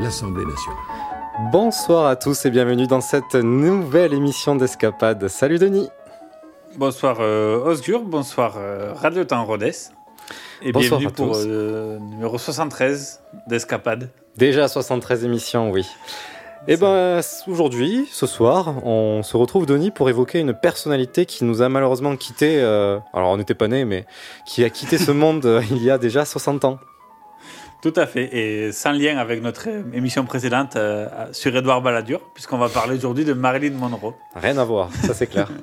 l'Assemblée nationale. Bonsoir à tous et bienvenue dans cette nouvelle émission d'Escapade. Salut Denis. Bonsoir euh, Osgur, bonsoir euh, Radio Temps Rhodes. Et Bonsoir bienvenue à pour tous. euh, numéro 73 d'Escapade. Déjà 73 émissions, oui. Et ben aujourd'hui, ce soir, on se retrouve Denis pour évoquer une personnalité qui nous a malheureusement quitté. euh, alors on n'était pas nés, mais qui a quitté ce monde euh, il y a déjà 60 ans. Tout à fait, et sans lien avec notre émission précédente euh, sur Édouard Balladur, puisqu'on va parler aujourd'hui de Marilyn Monroe. Rien à voir, ça c'est clair.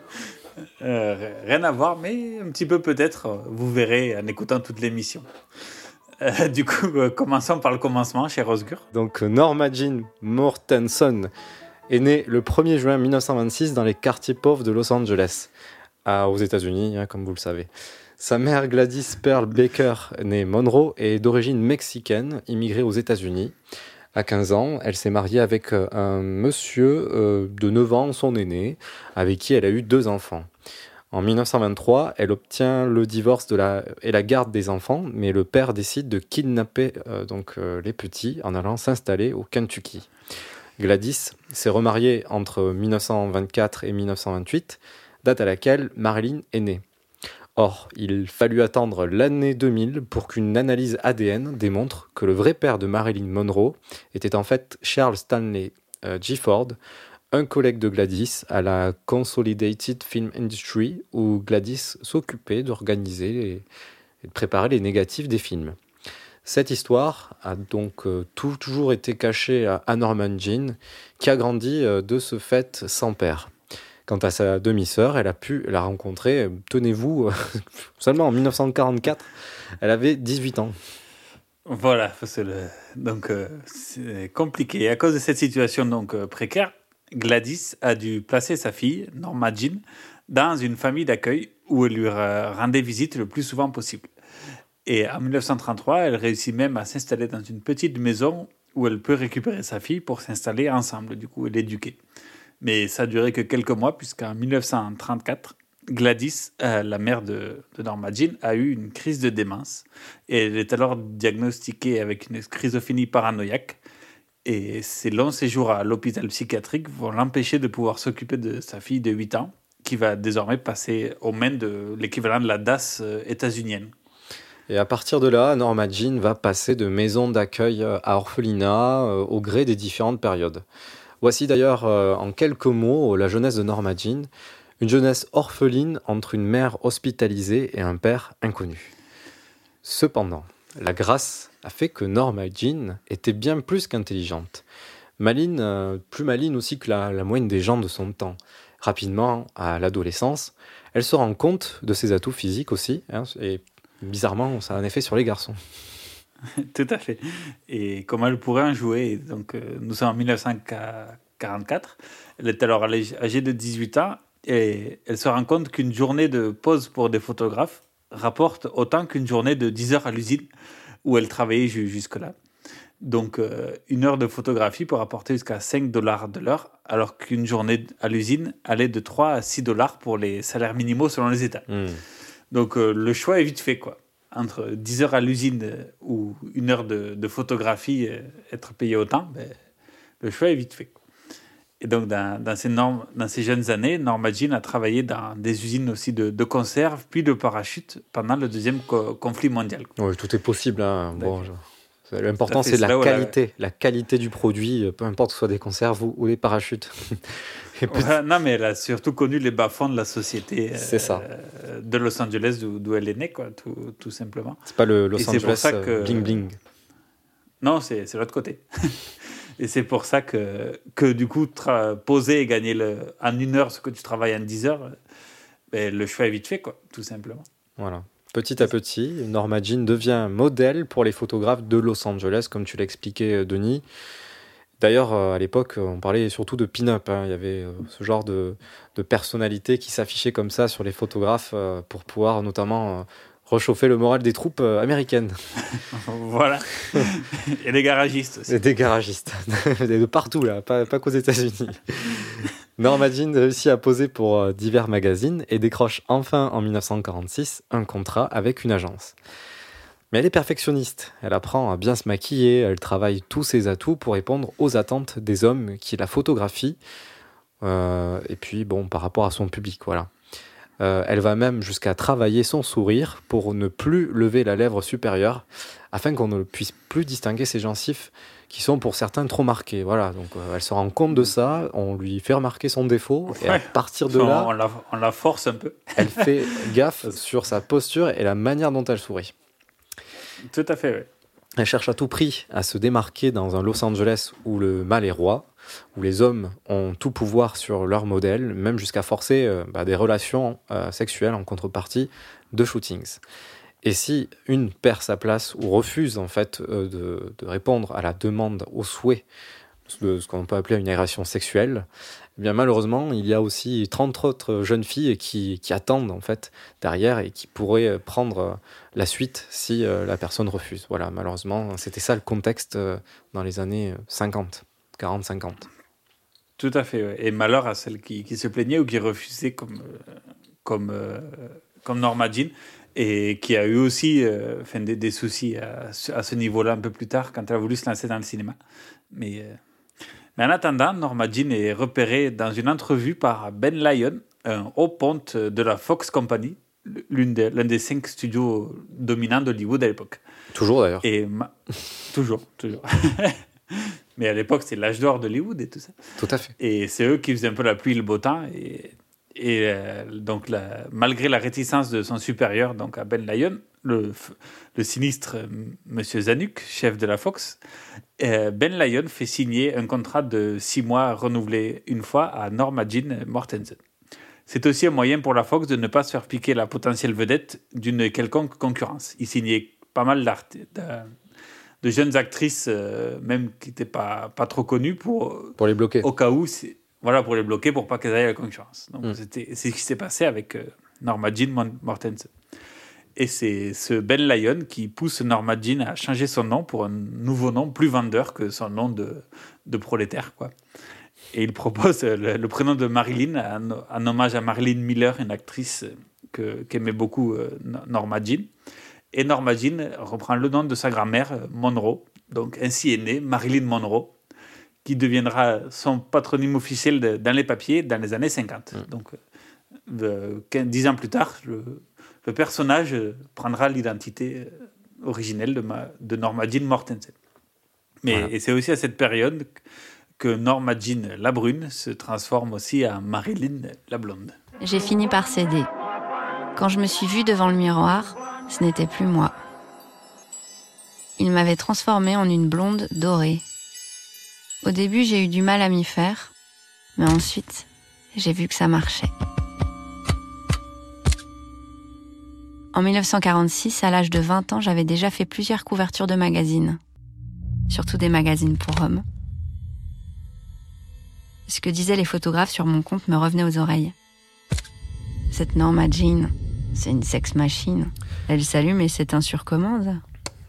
Euh, rien à voir, mais un petit peu peut-être, vous verrez en écoutant toute l'émission. Euh, du coup, commençons par le commencement, cher Osgur. Donc Norma Jean Mortenson est née le 1er juin 1926 dans les quartiers pauvres de Los Angeles, à- aux États-Unis, hein, comme vous le savez. Sa mère Gladys Pearl Baker, née Monroe, est d'origine mexicaine, immigrée aux États-Unis. À 15 ans, elle s'est mariée avec euh, un monsieur euh, de 9 ans, son aîné, avec qui elle a eu deux enfants. En 1923, elle obtient le divorce et la garde des enfants, mais le père décide de kidnapper euh, donc, les petits en allant s'installer au Kentucky. Gladys s'est remariée entre 1924 et 1928, date à laquelle Marilyn est née. Or, il fallut attendre l'année 2000 pour qu'une analyse ADN démontre que le vrai père de Marilyn Monroe était en fait Charles Stanley euh, Gifford, un collègue de Gladys à la Consolidated Film Industry, où Gladys s'occupait d'organiser et de préparer les négatifs des films. Cette histoire a donc euh, toujours été cachée à, à Norman Jean, qui a grandi euh, de ce fait sans père. Quant à sa demi-sœur, elle a pu la rencontrer, euh, tenez-vous, seulement en 1944. Elle avait 18 ans. Voilà, donc euh, c'est compliqué. À cause de cette situation donc euh, précaire, Gladys a dû placer sa fille, Norma Jean, dans une famille d'accueil où elle lui euh, rendait visite le plus souvent possible. Et en 1933, elle réussit même à s'installer dans une petite maison où elle peut récupérer sa fille pour s'installer ensemble, du coup, et l'éduquer. Mais ça a duré que quelques mois, puisqu'en 1934, Gladys, euh, la mère de, Norma Jean, a eu une crise de démence. Et elle est alors diagnostiquée avec une schizophrénie paranoïaque. Et ses longs séjours à l'hôpital psychiatrique vont l'empêcher de pouvoir s'occuper de sa fille de 8 ans, qui va désormais passer aux mains de l'équivalent de la DAS euh, états-unienne. Et à partir de là, Norma Jean va passer de maison d'accueil euh, à orphelinat au gré des différentes périodes. Voici d'ailleurs euh, en quelques mots la jeunesse de Norma Jean, une jeunesse orpheline entre une mère hospitalisée et un père inconnu. Cependant, la grâce a fait que Norma Jean était bien plus qu'intelligente. Maline, euh, plus maline aussi que la, moyenne des gens de son temps. Rapidement, à l'adolescence, elle se rend compte de ses atouts physiques aussi, hein, et bizarrement, ça a un effet sur les garçons. Tout à fait. Et comment elle pourrait en jouer Donc, euh, nous sommes en 1944. Elle est alors âgée de 18 ans et elle se rend compte qu'une journée de pause pour des photographes rapporte autant qu'une journée de 10 heures à l'usine où elle travaillait ju- jusque-là. Donc, euh, une heure de photographie peut rapporter jusqu'à 5 dollars de l'heure, alors qu'une journée à l'usine allait de 3 à 6 dollars pour les salaires minimaux selon les États. Hmm. Donc euh, le choix est vite fait, quoi. Entre 10 heures à l'usine euh, ou une heure de, de photographie, euh, être payé autant, ben, le choix est vite fait. Et donc dans, dans, ces normes, dans ces jeunes années, Norma Jean a travaillé dans des usines aussi de, de conserve, puis de parachutes pendant le deuxième co- conflit mondial. Oui, tout est possible. hein. Bon, je- L'important, c'est la qualité, la qualité du produit, peu importe que ce soit des conserves ou, ou des parachutes. Ouais, non, mais elle a surtout connu les bas-fonds de la société euh, ça. de Los Angeles, d'où elle est née, quoi, tout, tout simplement. C'est pas le Los Et Angeles euh, que- bling bling. Non, c'est l'autre côté. et c'est pour ça que, que du coup, poser et gagner le, en une heure ce que tu travailles en 10 heures, ben, le choix est vite fait, quoi, tout simplement. Voilà. Petit à petit, Norma Jean devient modèle pour les photographes de Los Angeles, comme tu l'expliquais, euh, Denis. D'ailleurs, euh, à l'époque, on parlait surtout de pin-up. hein. Il y avait euh, ce genre de, de personnalité qui s'affichait comme ça sur les photographes euh, pour pouvoir notamment euh, réchauffer le moral des troupes euh, américaines voilà. et les garagistes aussi. et des garagistes. Et de partout, là, pas, pas qu'aux États-Unis. Norma Jean réussit à poser pour euh, divers magazines et décroche enfin en 1946 un contrat avec une agence. Mais elle est perfectionniste, elle apprend à bien se maquiller, elle travaille tous ses atouts pour répondre aux attentes des hommes qui la photographient, euh, et puis bon, par rapport à son public, voilà. Euh, elle va même jusqu'à travailler son sourire pour ne plus lever la lèvre supérieure, afin qu'on ne puisse plus distinguer ses gencives qui sont pour certains trop marqués. Voilà, donc euh, elle se rend compte de ça, on lui fait remarquer son défaut, et à partir de là, on la, on la force un peu. elle fait gaffe sur sa posture et la manière dont elle sourit. Tout à fait, oui. Elle cherche à tout prix à se démarquer dans un Los Angeles où le mal est roi, où les hommes ont tout pouvoir sur leur modèle, même jusqu'à forcer euh, bah, des relations euh, sexuelles en contrepartie de shootings. Et si une perd sa place ou refuse en fait euh, de, de répondre à la demande, au souhait de ce qu'on peut appeler une agression sexuelle, eh bien malheureusement, il y a aussi 30 autres jeunes filles qui, attendent en fait derrière et qui pourraient euh, prendre euh, la suite si euh, la personne refuse. Voilà, malheureusement, c'était ça le contexte euh, dans les années euh, 50, 40-50. Tout à fait. Et malheur à celle qui, se plaignait ou qui refusait comme, euh, comme, euh, comme Norma Jean et qui a eu aussi euh, des, soucis à, ce- niveau-là un peu plus tard quand elle a voulu se lancer dans le cinéma. Mais, euh, mais en attendant, Norma Jean est repérée dans une entrevue par Ben Lyon, un haut ponte de la Fox Company, des- l'un des cinq studios dominants d'Hollywood à l'époque. Toujours d'ailleurs. Et ma- toujours, toujours. Mais à l'époque, c'est l'âge d'or d'Hollywood et tout ça. Tout à fait. Et c'est eux qui faisaient un peu la pluie et le beau temps. Et, et euh, donc, la- malgré la réticence de son supérieur, donc à Ben Lyon, le, sinistre euh, Monsieur Zanuck, chef de la Fox, euh, Ben Lyon fait signer un contrat de six mois renouvelé une fois à Norma Jean Mortensen. C'est aussi un moyen pour la Fox de ne pas se faire piquer la potentielle vedette d'une quelconque concurrence. Il signait pas mal de, de jeunes actrices, euh, même qui n'étaient pas, pas trop connues, pour, Pour les bloquer. au cas où, voilà, pour les bloquer, pour pas qu'elles aillent à la concurrence. Donc, Mm. c'était- c'est ce qui s'est passé avec euh, Norma Jean Mortensen. Et c'est ce Ben Lyon qui pousse Norma Jean à changer son nom pour un nouveau nom plus vendeur que son nom de, de prolétaire. Quoi. Et il propose euh, le, le prénom de Marilyn en hommage à Marilyn Miller, une actrice que- qu'aimait beaucoup euh, No- Norma Jean. Et Norma Jean reprend le nom de sa grand-mère, euh, Monroe. Donc ainsi est née Marilyn Monroe, qui deviendra son patronyme officiel de- dans les papiers dans les années 50. Donc euh, 15 dix ans plus tard, le, le personnage euh, prendra l'identité euh, originelle de, ma- de Norma Jean Mortensen. Mais Voilà. et c'est aussi à cette période que Norma Jean la brune se transforme aussi en Marilyn la blonde. J'ai fini par céder. Quand je me suis vue devant le miroir, ce n'était plus moi. Il m'avait transformée en une blonde dorée. Au début, j'ai eu du mal à m'y faire, mais ensuite, j'ai vu que ça marchait. En 1946, à l'âge de 20 ans, j'avais déjà fait plusieurs couvertures de magazines, surtout des magazines pour hommes. Ce que disaient les photographes sur mon compte me revenait aux oreilles. Cette Norma Jean, c'est une sex machine. Elle s'allume et c'est un surcommande.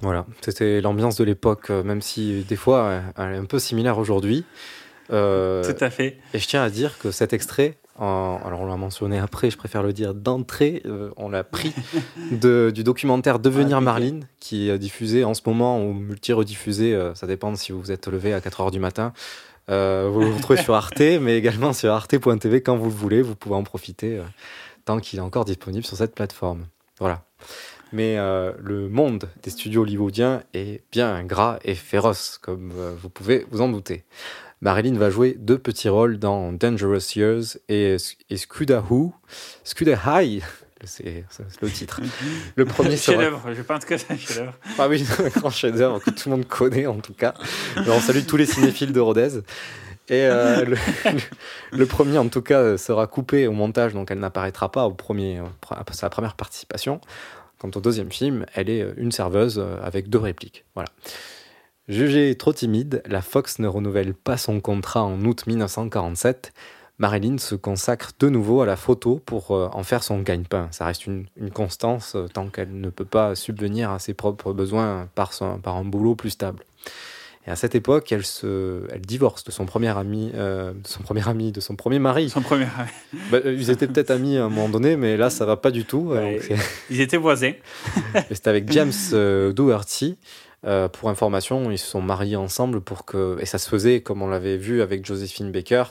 Voilà, c'était l'ambiance de l'époque, euh, même si euh, des fois euh, elle est un peu similaire aujourd'hui. Euh, Tout à fait. Et je tiens à dire que cet extrait, en- alors on l'a mentionné après, je préfère le dire d'entrée, euh, on l'a pris de- du documentaire Devenir Ah. Marline, qui est diffusé en ce moment ou multi-rediffusé, euh, ça dépend si vous vous êtes levé à 4h du matin. Vous le retrouvez sur Arte, mais également sur arte.tv quand vous le voulez, vous pouvez en profiter tant qu'il est encore disponible sur cette plateforme. Voilà. Mais euh, le monde des studios hollywoodiens est bien ingrat et féroce, comme euh, vous pouvez vous en douter. Marilyn va jouer deux petits rôles dans Dangerous Years et, et Scuda Who, Scuda High, c'est le titre. Le premier sera... chef-d'œuvre, je pense que c'est un chef-d'œuvre. Ah oui, un grand chef-d'œuvre que tout le monde connaît en tout cas. On salue tous les cinéphiles de Rodez. Et euh, le, le premier, en tout cas, sera coupé au montage, donc elle n'apparaîtra pas au premier, à sa première participation. Quant au deuxième film, elle est une serveuse euh, avec deux répliques. Voilà. Jugée trop timide, la Fox ne renouvelle pas son contrat en août 1947. Marilyn se consacre de nouveau à la photo pour euh, en faire son gagne-pain. Ça reste une, constance euh, tant qu'elle ne peut pas subvenir à ses propres besoins par un boulot plus stable. Et à cette époque, elle, se, elle divorce de son premier ami, euh, de son premier ami, de son premier mari. Son premier ami. Bah, ils étaient peut-être amis à un moment donné, mais là, ça va pas du tout. Ouais, Donc, c'est- Ils étaient voisins. C'était avec James euh, Dougherty. Euh, pour information, ils se sont mariés ensemble pour que, et ça se faisait comme on l'avait vu avec Josephine Baker.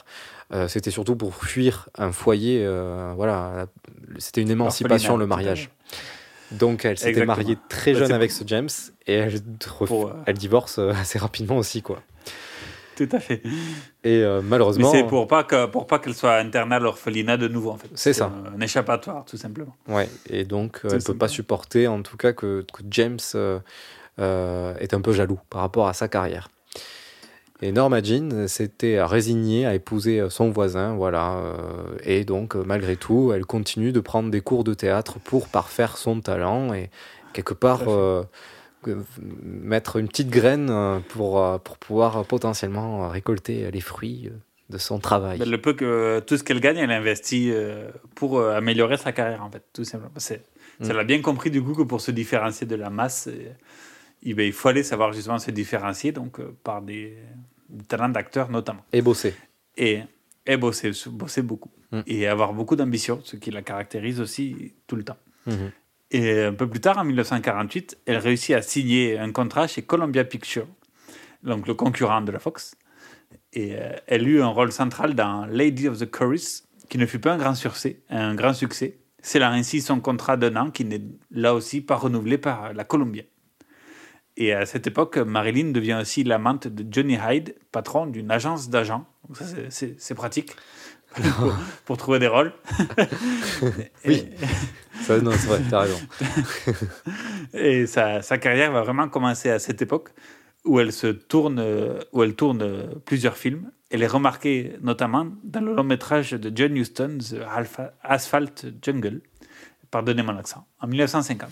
euh, c'était surtout pour fuir un foyer. euh, voilà, c'était une émancipation le mariage. Donc elle s'était mariée très Bah, jeune avec ce James et elle, ref- euh, elle divorce euh, assez rapidement aussi quoi. Tout à fait. Et euh, malheureusement, c'est pour pas que pour pas qu'elle soit internée à l'orphelinat de nouveau en fait. C'est ça. Un échappatoire tout simplement. Ouais, et donc elle peut pas supporter en tout cas que, que James euh, est un peu jaloux par rapport à sa carrière. Et Norma Jean s'était résignée à épouser son voisin, voilà. euh, et donc, euh, malgré tout, elle continue de prendre des cours de théâtre pour parfaire son talent et quelque part euh, mettre une petite graine pour, pour pouvoir potentiellement récolter les fruits de son travail. Ben, le peu que tout ce qu'elle gagne, elle investit pour améliorer sa carrière en fait, tout simplement. C'est, Mm. Elle a bien compris du coup que pour se différencier de la masse, il, il faut aller savoir justement se différencier donc euh, par des, des talents d'acteur notamment. Et bosser. Et, et bosser, bosser beaucoup. Mm. Et avoir beaucoup d'ambition, ce qui la caractérise aussi tout le temps. Mhm. Et un peu plus tard, en 1948, elle réussit à signer un contrat chez Columbia Pictures, donc le concurrent de la Fox. Et euh, elle eut un rôle central dans Lady of the Chorus, qui ne fut pas un grand succès, un grand succès. C'est là ainsi son contrat d'un an qui n'est là aussi pas renouvelé par la Columbia. Et à cette époque, Marilyn devient aussi l'amante de Johnny Hyde, patron d'une agence d'agents. C'est- pratique pour, pour trouver des rôles. Oui. Ça, non, c'est vrai, t'as raison. Et sa, sa carrière va vraiment commencer à cette époque où elle se tourne, où elle tourne plusieurs films. Elle est remarquée notamment dans le long métrage de John Huston, The Asphalt Jungle, pardonnez mon accent, en 1950.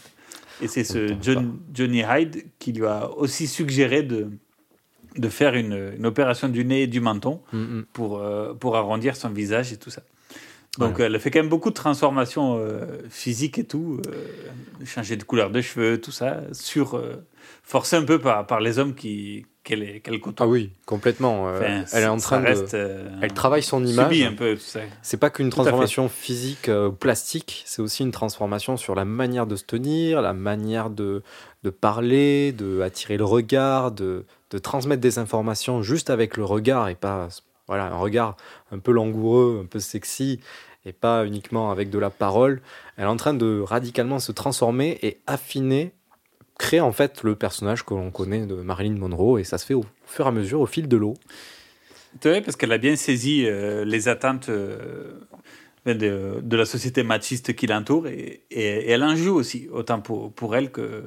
Et c'est ce John- Johnny Hyde qui lui a aussi suggéré de, de faire une, une opération du nez et du menton Mhm. pour, euh, pour arrondir son visage et tout ça. Donc elle fait quand même beaucoup de transformations euh, physiques et tout, euh, changer de couleur de cheveux, tout ça, sur, euh, forcé un peu par, par les hommes qui, qu'elle est- qu'elle côtoie. Ah oui, complètement. euh, Enfin, elle est en train de. reste, euh, elle travaille son image. un peu. C'est pas qu'une transformation physique euh, ou plastique, c'est aussi une transformation sur la manière de se tenir, la manière de, de parler, de attirer le regard, de, de transmettre des informations juste avec le regard et pas voilà un regard un peu langoureux, un peu sexy et pas uniquement avec de la parole. Elle est en train de radicalement se transformer et affiner, créer en fait le personnage que l'on connaît de Marilyn Monroe et ça se fait au fur et à mesure, au fil de l'eau. Vrai, parce qu'elle a bien saisi euh, les attentes euh, de, de la société machiste qui l'entoure et, et- et elle en joue aussi, autant pour, pour elle que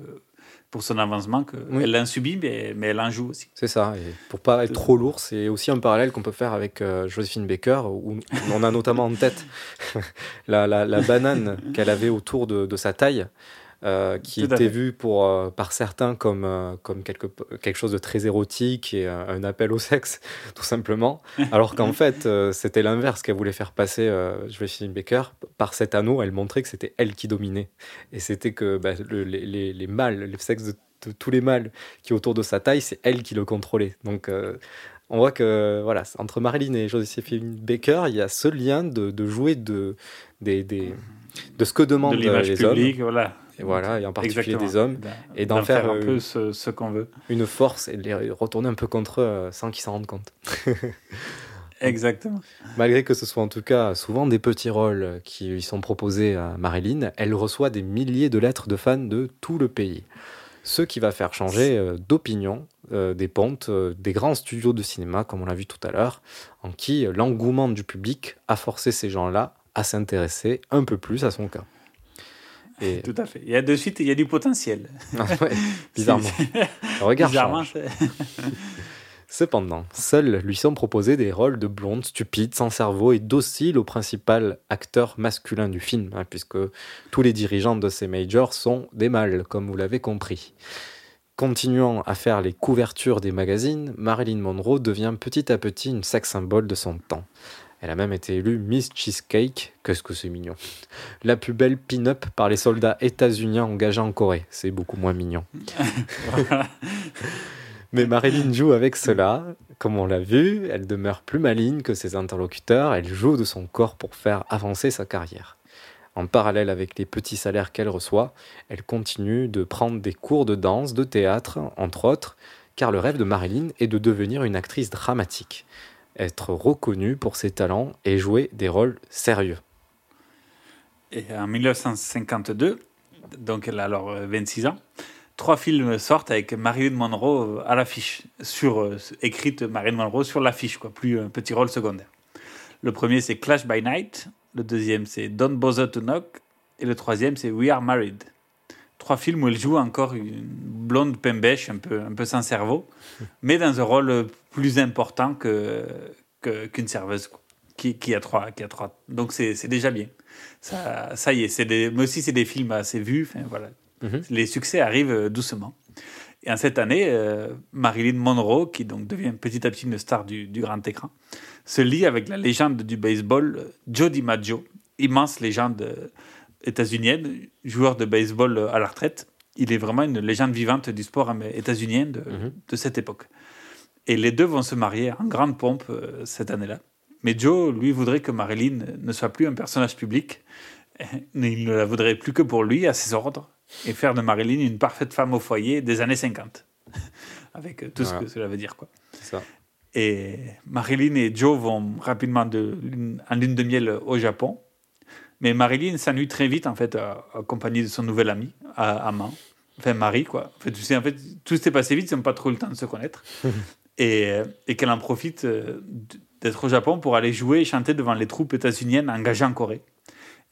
pour son avancement. Que Oui. Elle l'a subi, mais, mais elle en joue aussi. C'est ça, et pour pas être trop lourd, c'est aussi un parallèle qu'on peut faire avec euh, Josephine Baker, où on a notamment en tête la, la- la banane qu'elle avait autour de, de sa taille, euh, qui Tout était vue pour, euh, par certains comme, euh, comme quelque, quelque chose de très érotique et un, appel au sexe, tout simplement, alors qu'en fait, c'était l'inverse qu'elle voulait faire passer Josephine Baker. Par cet anneau, elle montrait que c'était elle qui dominait, et c'était que bah, le- les, les, les mâles, le sexe de de tous les mâles qui est autour de sa taille, c'est elle qui le contrôlait. Donc on voit que voilà, entre Marilyn et Josephine Baker, il y a ce lien de, de jouer de, des, des- de ce que demandent de les publique, hommes. voilà. Et voilà, et en particulier Exactement. des hommes, D'en- et d'en faire, faire un euh, peu ce, ce qu'on veut. une force et de les retourner un peu contre eux euh, sans qu'ils s'en rendent compte. Exactement. Malgré que ce soit en tout cas souvent des petits rôles qui lui sont proposés à Marilyn, elle reçoit des milliers de lettres de fans de tout le pays. Ce qui va faire changer euh, d'opinion euh, des pontes euh, des grands studios de cinéma, comme on l'a vu tout à l'heure, en qui l'engouement du public a forcé ces gens-là à s'intéresser un peu plus à son cas. Et... Tout à fait. Il y a de suite, il y a du potentiel. Ouais, bizarrement. Regarde. Bizarrement, Cependant, seuls lui sont proposés des rôles de blonde stupide, sans cerveau et docile au principal acteur masculin du film, hein, puisque tous les dirigeants de ces majors sont des mâles, comme vous l'avez compris. Continuant à faire les couvertures des magazines, Marilyn Monroe devient petit à petit une sex symbole de son temps. Elle a même été élue Miss Cheesecake, qu'est-ce que c'est mignon. La plus belle pin-up par les soldats états-uniens engagés en Corée. C'est beaucoup moins mignon. Mais Marilyn joue avec cela. Comme on l'a vu, elle demeure plus maligne que ses interlocuteurs. Elle joue de son corps pour faire avancer sa carrière. En parallèle avec les petits salaires qu'elle reçoit, elle continue de prendre des cours de danse, de théâtre, entre autres, car le rêve de Marilyn est de devenir une actrice dramatique, être reconnue pour ses talents et jouer des rôles sérieux. Et en 1952, donc elle a alors 26 ans, trois films sortent avec Marilyn Monroe à l'affiche, sur euh, écrite Marilyn Monroe sur l'affiche, quoi, plus un petit rôle secondaire. Le premier c'est Clash by Night, le deuxième c'est Don't Bother to Knock, et le troisième c'est We Are Married. Trois films où elle joue encore une blonde pembèche, un peu, un peu sans cerveau, mais dans un rôle plus important que, qu'une serveuse, qui, qui, a trois, qui a trois. Donc c'est, déjà bien. Ça, ça y est, c'est des, mais aussi c'est des films assez vus. Enfin, voilà. Mhm. Les succès arrivent doucement. Et en cette année, euh, Marilyn Monroe, qui donc devient petit à petit une star du, grand écran, se lie avec la légende du baseball Joe DiMaggio, immense légende états-unienne, joueur de baseball à la retraite. Il est vraiment une légende vivante du sport états-unien de, mhm. de, cette époque. Et les deux vont se marier en grande pompe cette année-là. Mais Joe, lui, voudrait que Marilyn ne soit plus un personnage public. Il ne la voudrait plus que pour lui, à ses ordres et faire de Marilyn une parfaite femme au foyer des années 50. Avec tout ce que cela veut dire. Quoi. Ça. Et Marilyn et Joe vont rapidement de, en lune de miel au Japon. Mais Marilyn s'ennuie très vite, en fait, accompagnée de son nouvel ami, Amand. Enfin, Marie, quoi. En fait, tu sais, en fait, tout s'est passé vite, ils n'ont pas trop le temps de se connaître. et, et qu'elle en profite euh, d'être au Japon pour aller jouer et chanter devant les troupes états-uniennes engagées en Corée.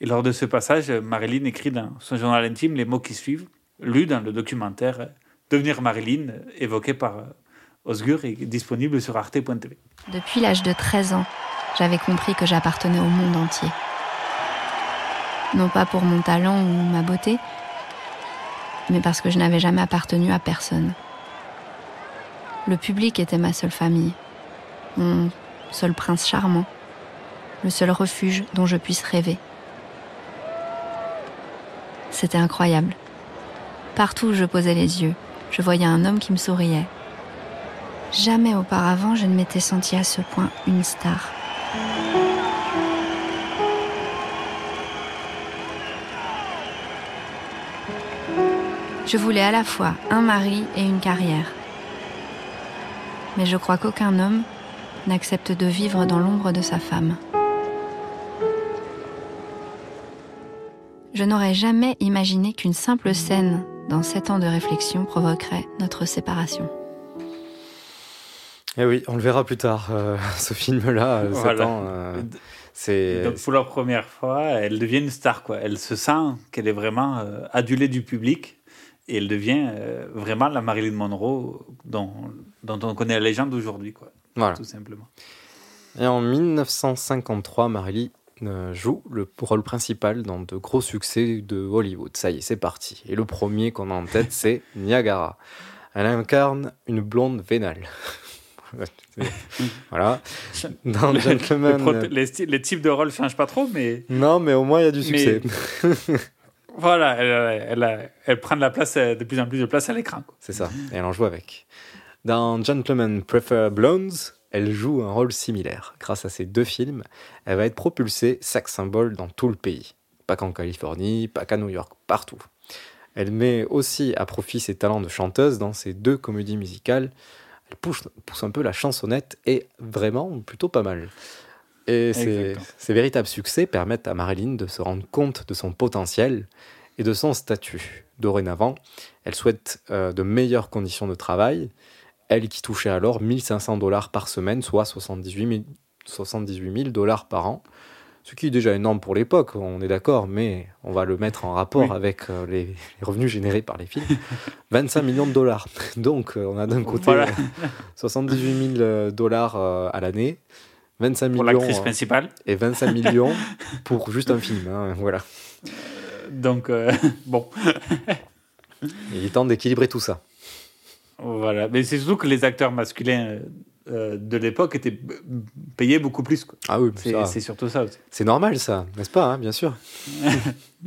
Et lors de ce passage, Marilyn écrit dans son journal intime les mots qui suivent, lus dans le documentaire Devenir Marilyn, évoqué par Osgur et disponible sur arte.tv. Depuis l'âge de 13 ans, j'avais compris que j'appartenais au monde entier. Non pas pour mon talent ou ma beauté, mais parce que je n'avais jamais appartenu à personne. Le public était ma seule famille, mon seul prince charmant, le seul refuge dont je puisse rêver. C'était incroyable. Partout où je posais les yeux, je voyais un homme qui me souriait. Jamais auparavant je ne m'étais sentie à ce point une star. Je voulais à la fois un mari et une carrière. Mais je crois qu'aucun homme n'accepte de vivre dans l'ombre de sa femme. je n'aurais jamais imaginé qu'une simple scène dans sept ans de réflexion provoquerait notre séparation. Eh oui, on le verra plus tard, euh, ce film-là, euh, voilà. ans. Euh, c'est... Donc pour la première fois, elle devient une star. Quoi. Elle se sent qu'elle est vraiment adulée du public et elle devient vraiment la Marilyn Monroe dont, dont on connaît la légende aujourd'hui. Quoi, voilà. Tout simplement. Et en 1953, Marilyn joue le rôle principal dans de gros succès de Hollywood. Ça y est, c'est parti. Et le premier qu'on a en tête, c'est Niagara. Elle incarne une blonde vénale. voilà. Dans Gentleman... les, les, types de rôles ne changent pas trop, mais. Non, mais au moins il y a du succès. voilà, elle, prend de la place, de plus en plus de place à l'écran. C'est ça, et elle en joue avec. Dans Gentlemen Prefer Blondes, elle joue un rôle similaire. Grâce à ces deux films, elle va être propulsée sex symbole dans tout le pays. Pas qu'en Californie, pas qu'à New York, partout. Elle met aussi à profit ses talents de chanteuse dans ses deux comédies musicales, elle pousse un peu la chansonnette et vraiment plutôt pas mal. Et ces, véritables succès permettent à Marilyn de se rendre compte de son potentiel et de son statut. Dorénavant, elle souhaite euh, de meilleures conditions de travail, elle qui touchait alors 1500 dollars par semaine, soit 78 000, 78 000 dollars par an, ce qui est déjà énorme pour l'époque, on est d'accord, mais on va le mettre en rapport Oui. avec euh, les, les revenus générés par les films. 25 millions de dollars. Donc euh, on a d'un côté Voilà. euh, 78 000 dollars à l'année, 25 Pour millions l'actrice euh, principale. et 25 millions pour juste un film. hein, voilà. Donc, euh, bon. Il est temps d'équilibrer tout ça. Voilà. Mais c'est surtout que les acteurs masculins euh, de l'époque étaient payés beaucoup plus. quoi. Ah oui, c'est surtout ça aussi. C'est normal ça, n'est-ce pas, hein, bien sûr.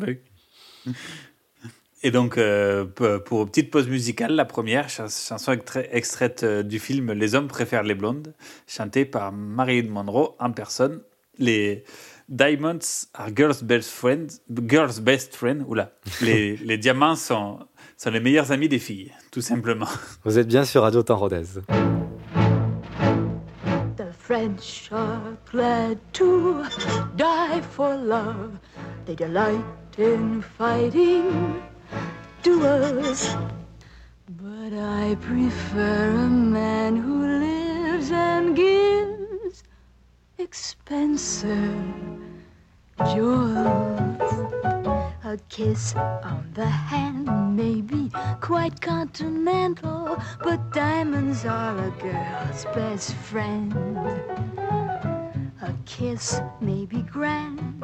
Et donc, euh, pour petite pause musicale, la première chans- chanson extrai- extraite euh, du film Les hommes préfèrent les blondes, chantée par Marilyn Monroe en personne. Les Diamonds are girls' best friends. Girls' best friend. Oula. Les, les diamants sont, sont les meilleurs amis des filles, tout simplement. Vous êtes bien sur Radio Temps Rodez. The French are glad to die for love. They delight in fighting duels. But I prefer a man who lives and gives expensive jewels. A kiss on the hand may be quite continental, but diamonds are a girl's best friend. A kiss may be grand,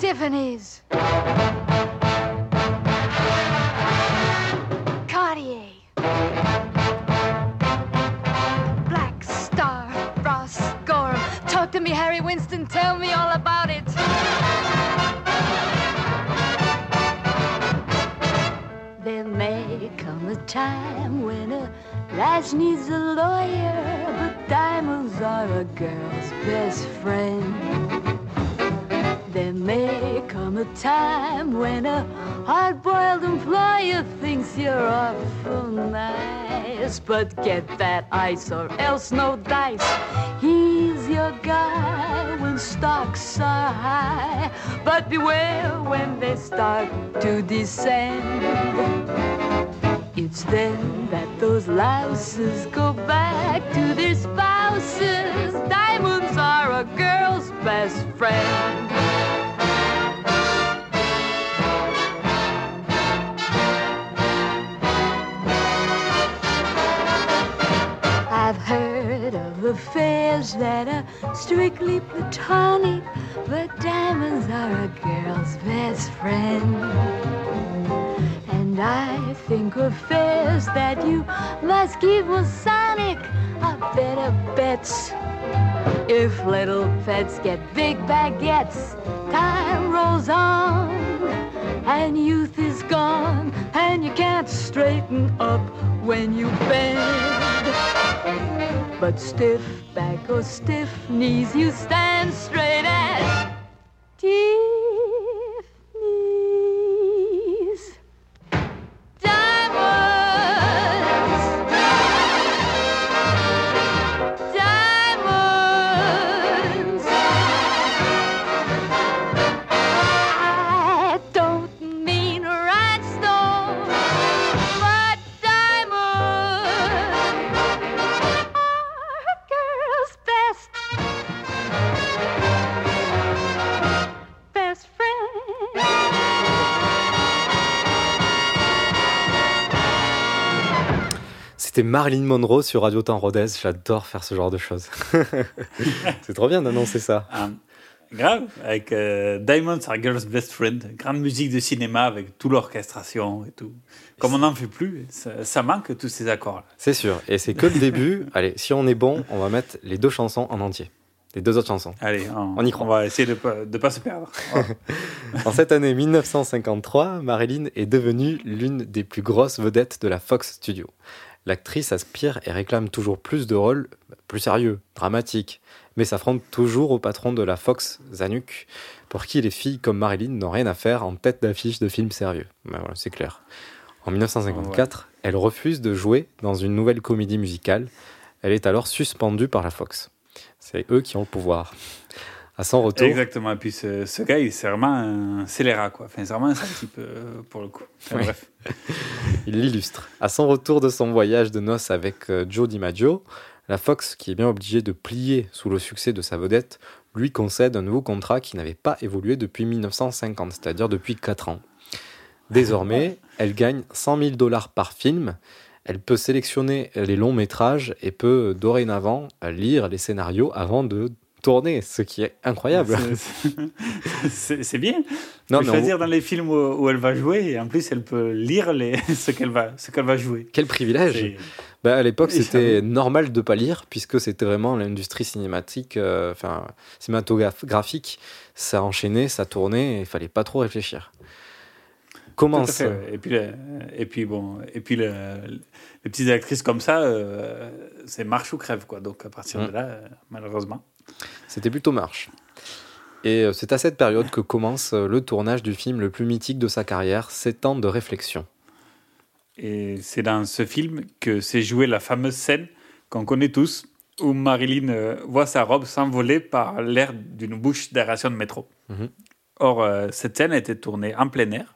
Tiffany's. Cartier. Black Star, Ross Gorham. Talk to me, Harry Winston. Tell me all about it. There may come a time when a lass needs a lawyer, but diamonds are a girl's best friend. May come a time when a hard-boiled employer thinks you're awful nice, but get that ice or else no dice. He's your guy when stocks are high, but beware when they start to descend. It's then that those louses go back to their spouses. Diamonds are a girl's best friend. Affairs that are strictly platonic, but diamonds are a girl's best friend. And I think affairs that you must keep Masonic are better bets. If little pets get big baguettes, time rolls on, and youth is gone, and you can't straighten up when you bend. But stiff back or stiff knees, you stand straight as Tiffany's. C'était Marilyn Monroe sur Radio Temps Rodez. J'adore faire ce genre de choses. c'est trop bien d'annoncer ça. Ah, grave. Avec euh, Diamonds Are Girls' Best Friend, grande musique de cinéma avec toute l'orchestration et tout. Comme on n'en fait plus, ça, ça manque tous ces accords-là. C'est sûr. Et c'est que le début. Allez, si on est bon, on va mettre les deux chansons en entier. Les deux autres chansons. Allez, on, On y croit. On va essayer de de pas se perdre. En cette année 1953, Marilyn est devenue l'une des plus grosses vedettes de la Fox Studio. L'actrice aspire et réclame toujours plus de rôles plus sérieux, dramatiques, mais s'affronte toujours au patron de la Fox, Zanuck, pour qui les filles comme Marilyn n'ont rien à faire en tête d'affiche de films sérieux. Ben voilà, c'est clair. En 1954, elle refuse de jouer dans une nouvelle comédie musicale. Elle est alors suspendue par la Fox. C'est eux qui ont le pouvoir. À son retour, Exactement. Et puis ce, ce gars, il- c'est vraiment un scélérat, quoi. Enfin, c'est vraiment un type, euh, pour le coup. Enfin, Oui. Bref. Il l'illustre. À son retour de son voyage de noces avec euh, Joe DiMaggio, la Fox, qui est bien obligée de plier sous le succès de sa vedette, lui concède un nouveau contrat qui n'avait pas évolué depuis 1950, c'est-à-dire depuis 4 ans. Désormais, elle gagne 100 000 dollars par film. Elle peut sélectionner les longs métrages et peut dorénavant lire les scénarios avant de tourner, ce qui est incroyable. C'est- bien. Non, mais on- choisir dans les films où, où elle va jouer et en plus elle peut lire les, ce qu'elle va, qu'elle va jouer. Quel privilège Bah, à l'époque, c'était normal de pas lire, puisque c'était vraiment l'industrie cinématique, euh, enfin, cinématographique. Ça enchaînait, ça tournait, et il fallait pas trop réfléchir. Comment ça. Et puis, le- et puis bon, et puis le- les petites actrices comme ça, euh, c'est marche ou crève quoi. Donc à partir Mm. de là, euh, malheureusement. C'était plutôt marche. Et euh, c'est à cette période que commence euh, le tournage du film le plus mythique de sa carrière, 7 ans de réflexion. Et c'est dans ce film que s'est jouée la fameuse scène qu'on connaît tous, où Marilyn euh, voit sa robe s'envoler par l'air d'une bouche d'aération de métro. Mhm. Or, cette scène a été tournée en plein air,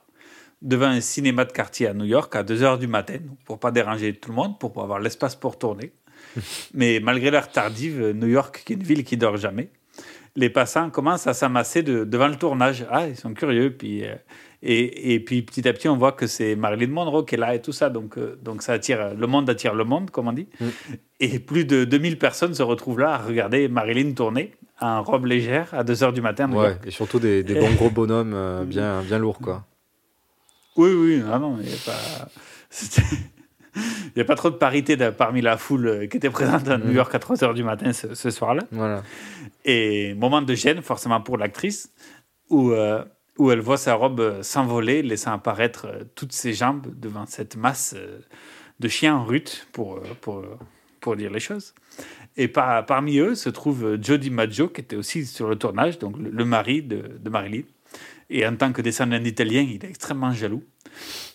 devant un cinéma de quartier à New York à 2h du matin, pour pas déranger tout le monde, pour avoir l'espace pour tourner. Mais malgré l'heure tardive, New York, qui est une ville qui dort jamais, les passants commencent à s'amasser de- devant le tournage. Ah, ils sont curieux. Puis, euh, et, et puis petit à petit, on voit que c'est Marilyn Monroe qui est là et tout ça. Donc, euh, donc ça attire, le monde attire le monde, comme on dit. Mm. Et plus de 2000 personnes se retrouvent là à regarder Marilyn tourner en robe légère à 2h du matin. Ouais, York. et surtout des, des bons gros bonhommes euh, bien, bien lourds, quoi. Oui, oui, ah non, il n'y a pas. Il n'y a pas trop de parité de- parmi la foule euh, qui était présente à New. York à 3h du matin ce, ce soir-là. Voilà. Et moment de gêne, forcément pour l'actrice, où, euh, où elle voit sa robe euh, s'envoler, laissant apparaître toutes ses jambes devant cette masse de chiens en rut, pour, pour, pour dire les choses. Et par- parmi eux se trouve Jody Maggio, qui était aussi sur le tournage, donc le, le mari de, de Marilyn. Et en tant que descendant d'italien, il est extrêmement jaloux.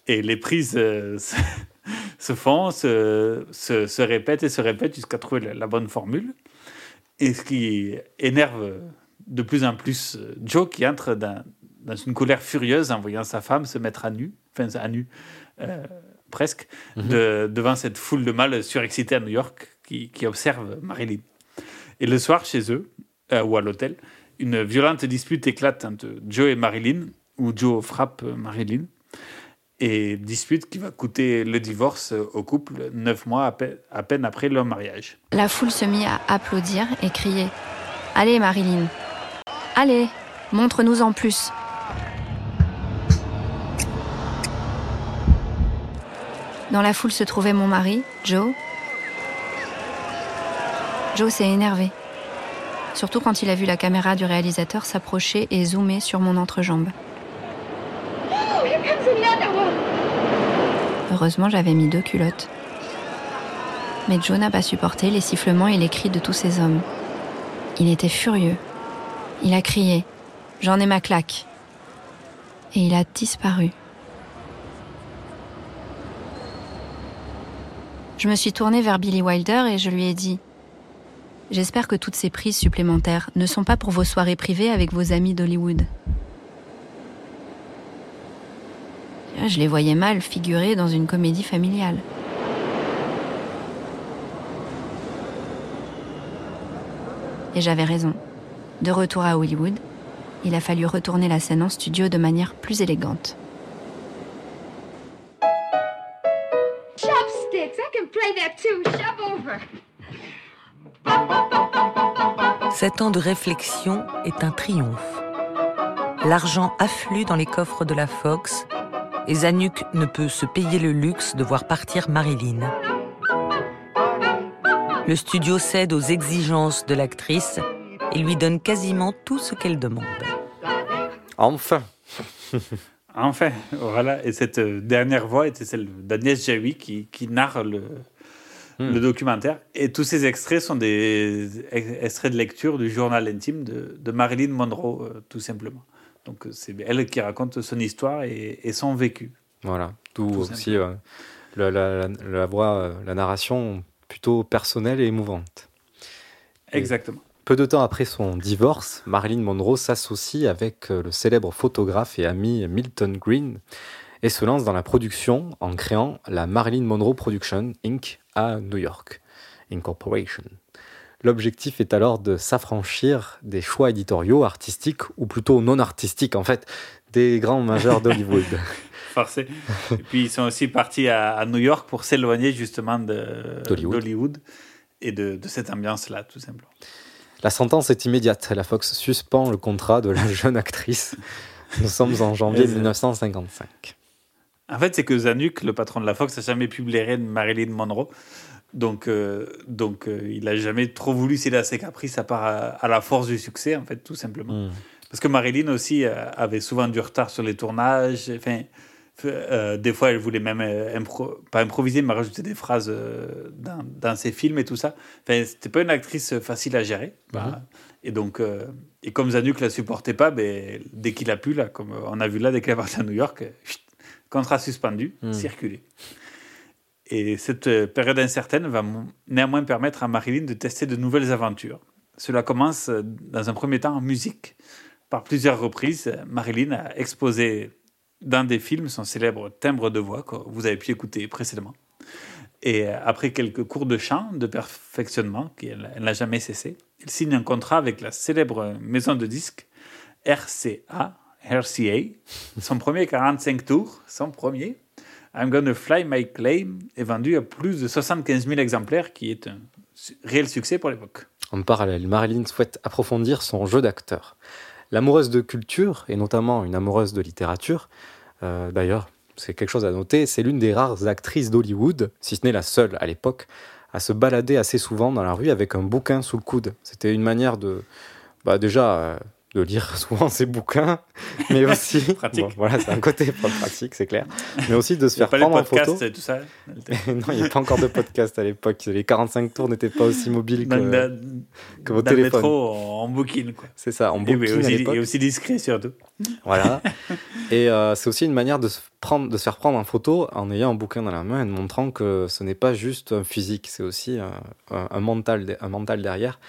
Et les prises euh, se, font, se, se, se répètent et se répètent jusqu'à trouver la, la bonne formule. Et ce qui énerve de plus en plus euh, Joe, qui entre dans, dans une colère furieuse en voyant sa femme se mettre à nu, enfin à nu, euh, presque, de- devant cette foule de mâles surexcités à New York qui, qui observe Marilyn. Et le soir, chez eux, euh, ou à l'hôtel, une violente dispute éclate entre Joe et Marilyn, où Joe frappe Marilyn. Et dispute qui va coûter le divorce au couple neuf mois à peine après leur mariage. La foule se mit à applaudir et crier Allez, Marilyn Allez, montre-nous en plus Dans la foule se trouvait mon mari, Joe. Joe s'est énervé. Surtout quand il a vu la caméra du réalisateur s'approcher et zoomer sur mon entrejambe. Heureusement, j'avais mis deux culottes. Mais Joe n'a pas supporté les sifflements et les cris de tous ces hommes. Il était furieux. Il a crié J'en ai ma claque. Et il a disparu. Je me suis tournée vers Billy Wilder et je lui ai dit J'espère que toutes ces prises supplémentaires ne sont pas pour vos soirées privées avec vos amis d'Hollywood. Je les voyais mal figurer dans une comédie familiale. Et j'avais raison. De retour à Hollywood, il a fallu retourner la scène en studio de manière plus élégante. Chopsticks. I can play that too. Shove over. Sept ans de réflexion est un triomphe. L'argent afflue dans les coffres de la Fox et Zanuck ne peut se payer le luxe de voir partir Marilyn. Le studio cède aux exigences de l'actrice et lui donne quasiment tout ce qu'elle demande. Enfin Enfin, voilà. Et cette dernière voix était celle d'Agnès Jaoui qui, qui narre le, Hmm. le documentaire. Et tous ces extraits sont des ex- extraits de lecture du journal intime de, de Marilyn Monroe, euh, tout simplement. Donc euh, c'est elle qui raconte son histoire et, et son vécu. Voilà, d'où Tout aussi euh, la, la- la- la voix, euh, la narration plutôt personnelle et émouvante. Et Exactement. Peu de temps après son divorce, Marilyn Monroe s'associe avec le célèbre photographe et ami Milton Green et se lance dans la production en créant la Marilyn Monroe Production Inc. à New York, Incorporation. L'objectif est alors de s'affranchir des choix éditoriaux, artistiques ou plutôt non artistiques en fait, des grands majeurs d'Hollywood. Forcé. et puis ils sont aussi partis à, à New York pour s'éloigner justement D'Hollywood. et de, de cette ambiance-là, tout simplement. La sentence est immédiate. La Fox suspend le contrat de la jeune actrice. Nous sommes en janvier Et c'est- 1955. En fait, c'est que Zanuck, le patron de la Fox, n'a jamais pu blairer Marilyn Monroe. Donc, euh, donc euh, il n'a jamais trop voulu céder à ses caprices à part à, à la force du succès, en fait, tout simplement. Hmm. Parce que Marilyn aussi euh, avait souvent du retard sur les tournages. Enfin, des fois, elle voulait même impro- pas improviser, mais rajouter des phrases dans, dans ses films et tout ça. Enfin, c'était pas une actrice facile à gérer. Bah, Et donc, et comme Zanuck la supportait pas, ben, dès qu'il a pu, là, comme on a vu là, dès qu'elle est partie à New York, chut, contrat suspendu, Hmm. circuler. Et cette euh, période incertaine va mo- néanmoins permettre à Marilyn de tester de nouvelles aventures. Cela commence euh, dans un premier temps en musique. Par plusieurs reprises, Marilyn a exposé dans des films son célèbre timbre de voix que vous avez pu écouter précédemment. Et euh, après quelques cours de chant, de perfectionnement, qu'elle elle n'a jamais cessé, elle signe un contrat avec la célèbre maison de disques RCA, RCA. Son premier 45 tours, son premier, I'm Gonna Fly My Claim, est vendu à plus de 75 000 exemplaires, qui est un réel succès pour l'époque. En parallèle, Marilyn souhaite approfondir son jeu d'acteur. L'amoureuse de culture, et notamment une amoureuse de littérature, euh, d'ailleurs, c'est quelque chose à noter, c'est l'une des rares actrices d'Hollywood, si ce n'est la seule à l'époque, à se balader assez souvent dans la rue avec un bouquin sous le coude. C'était une manière de, bah, déjà, euh, de lire souvent ses bouquins, mais aussi, Pratique. Bon, voilà, c'est un côté pas pratique, c'est clair, mais aussi de se Il y a faire pas les prendre en podcasts photo. et tout ça. non, il n'y a pas encore de podcast à l'époque. Les 45 tours n'étaient pas aussi mobiles Dans, que, le- que vos dans téléphones. métro, en bouquine. Quoi. C'est ça, en Et oui, à aussi, et aussi discret surtout. Voilà. Et euh, c'est aussi une manière de se, prendre, de se faire prendre en photo en ayant un bouquin dans la main et de montrant que ce n'est pas juste un physique, c'est aussi un, un- un mental, de- un mental derrière.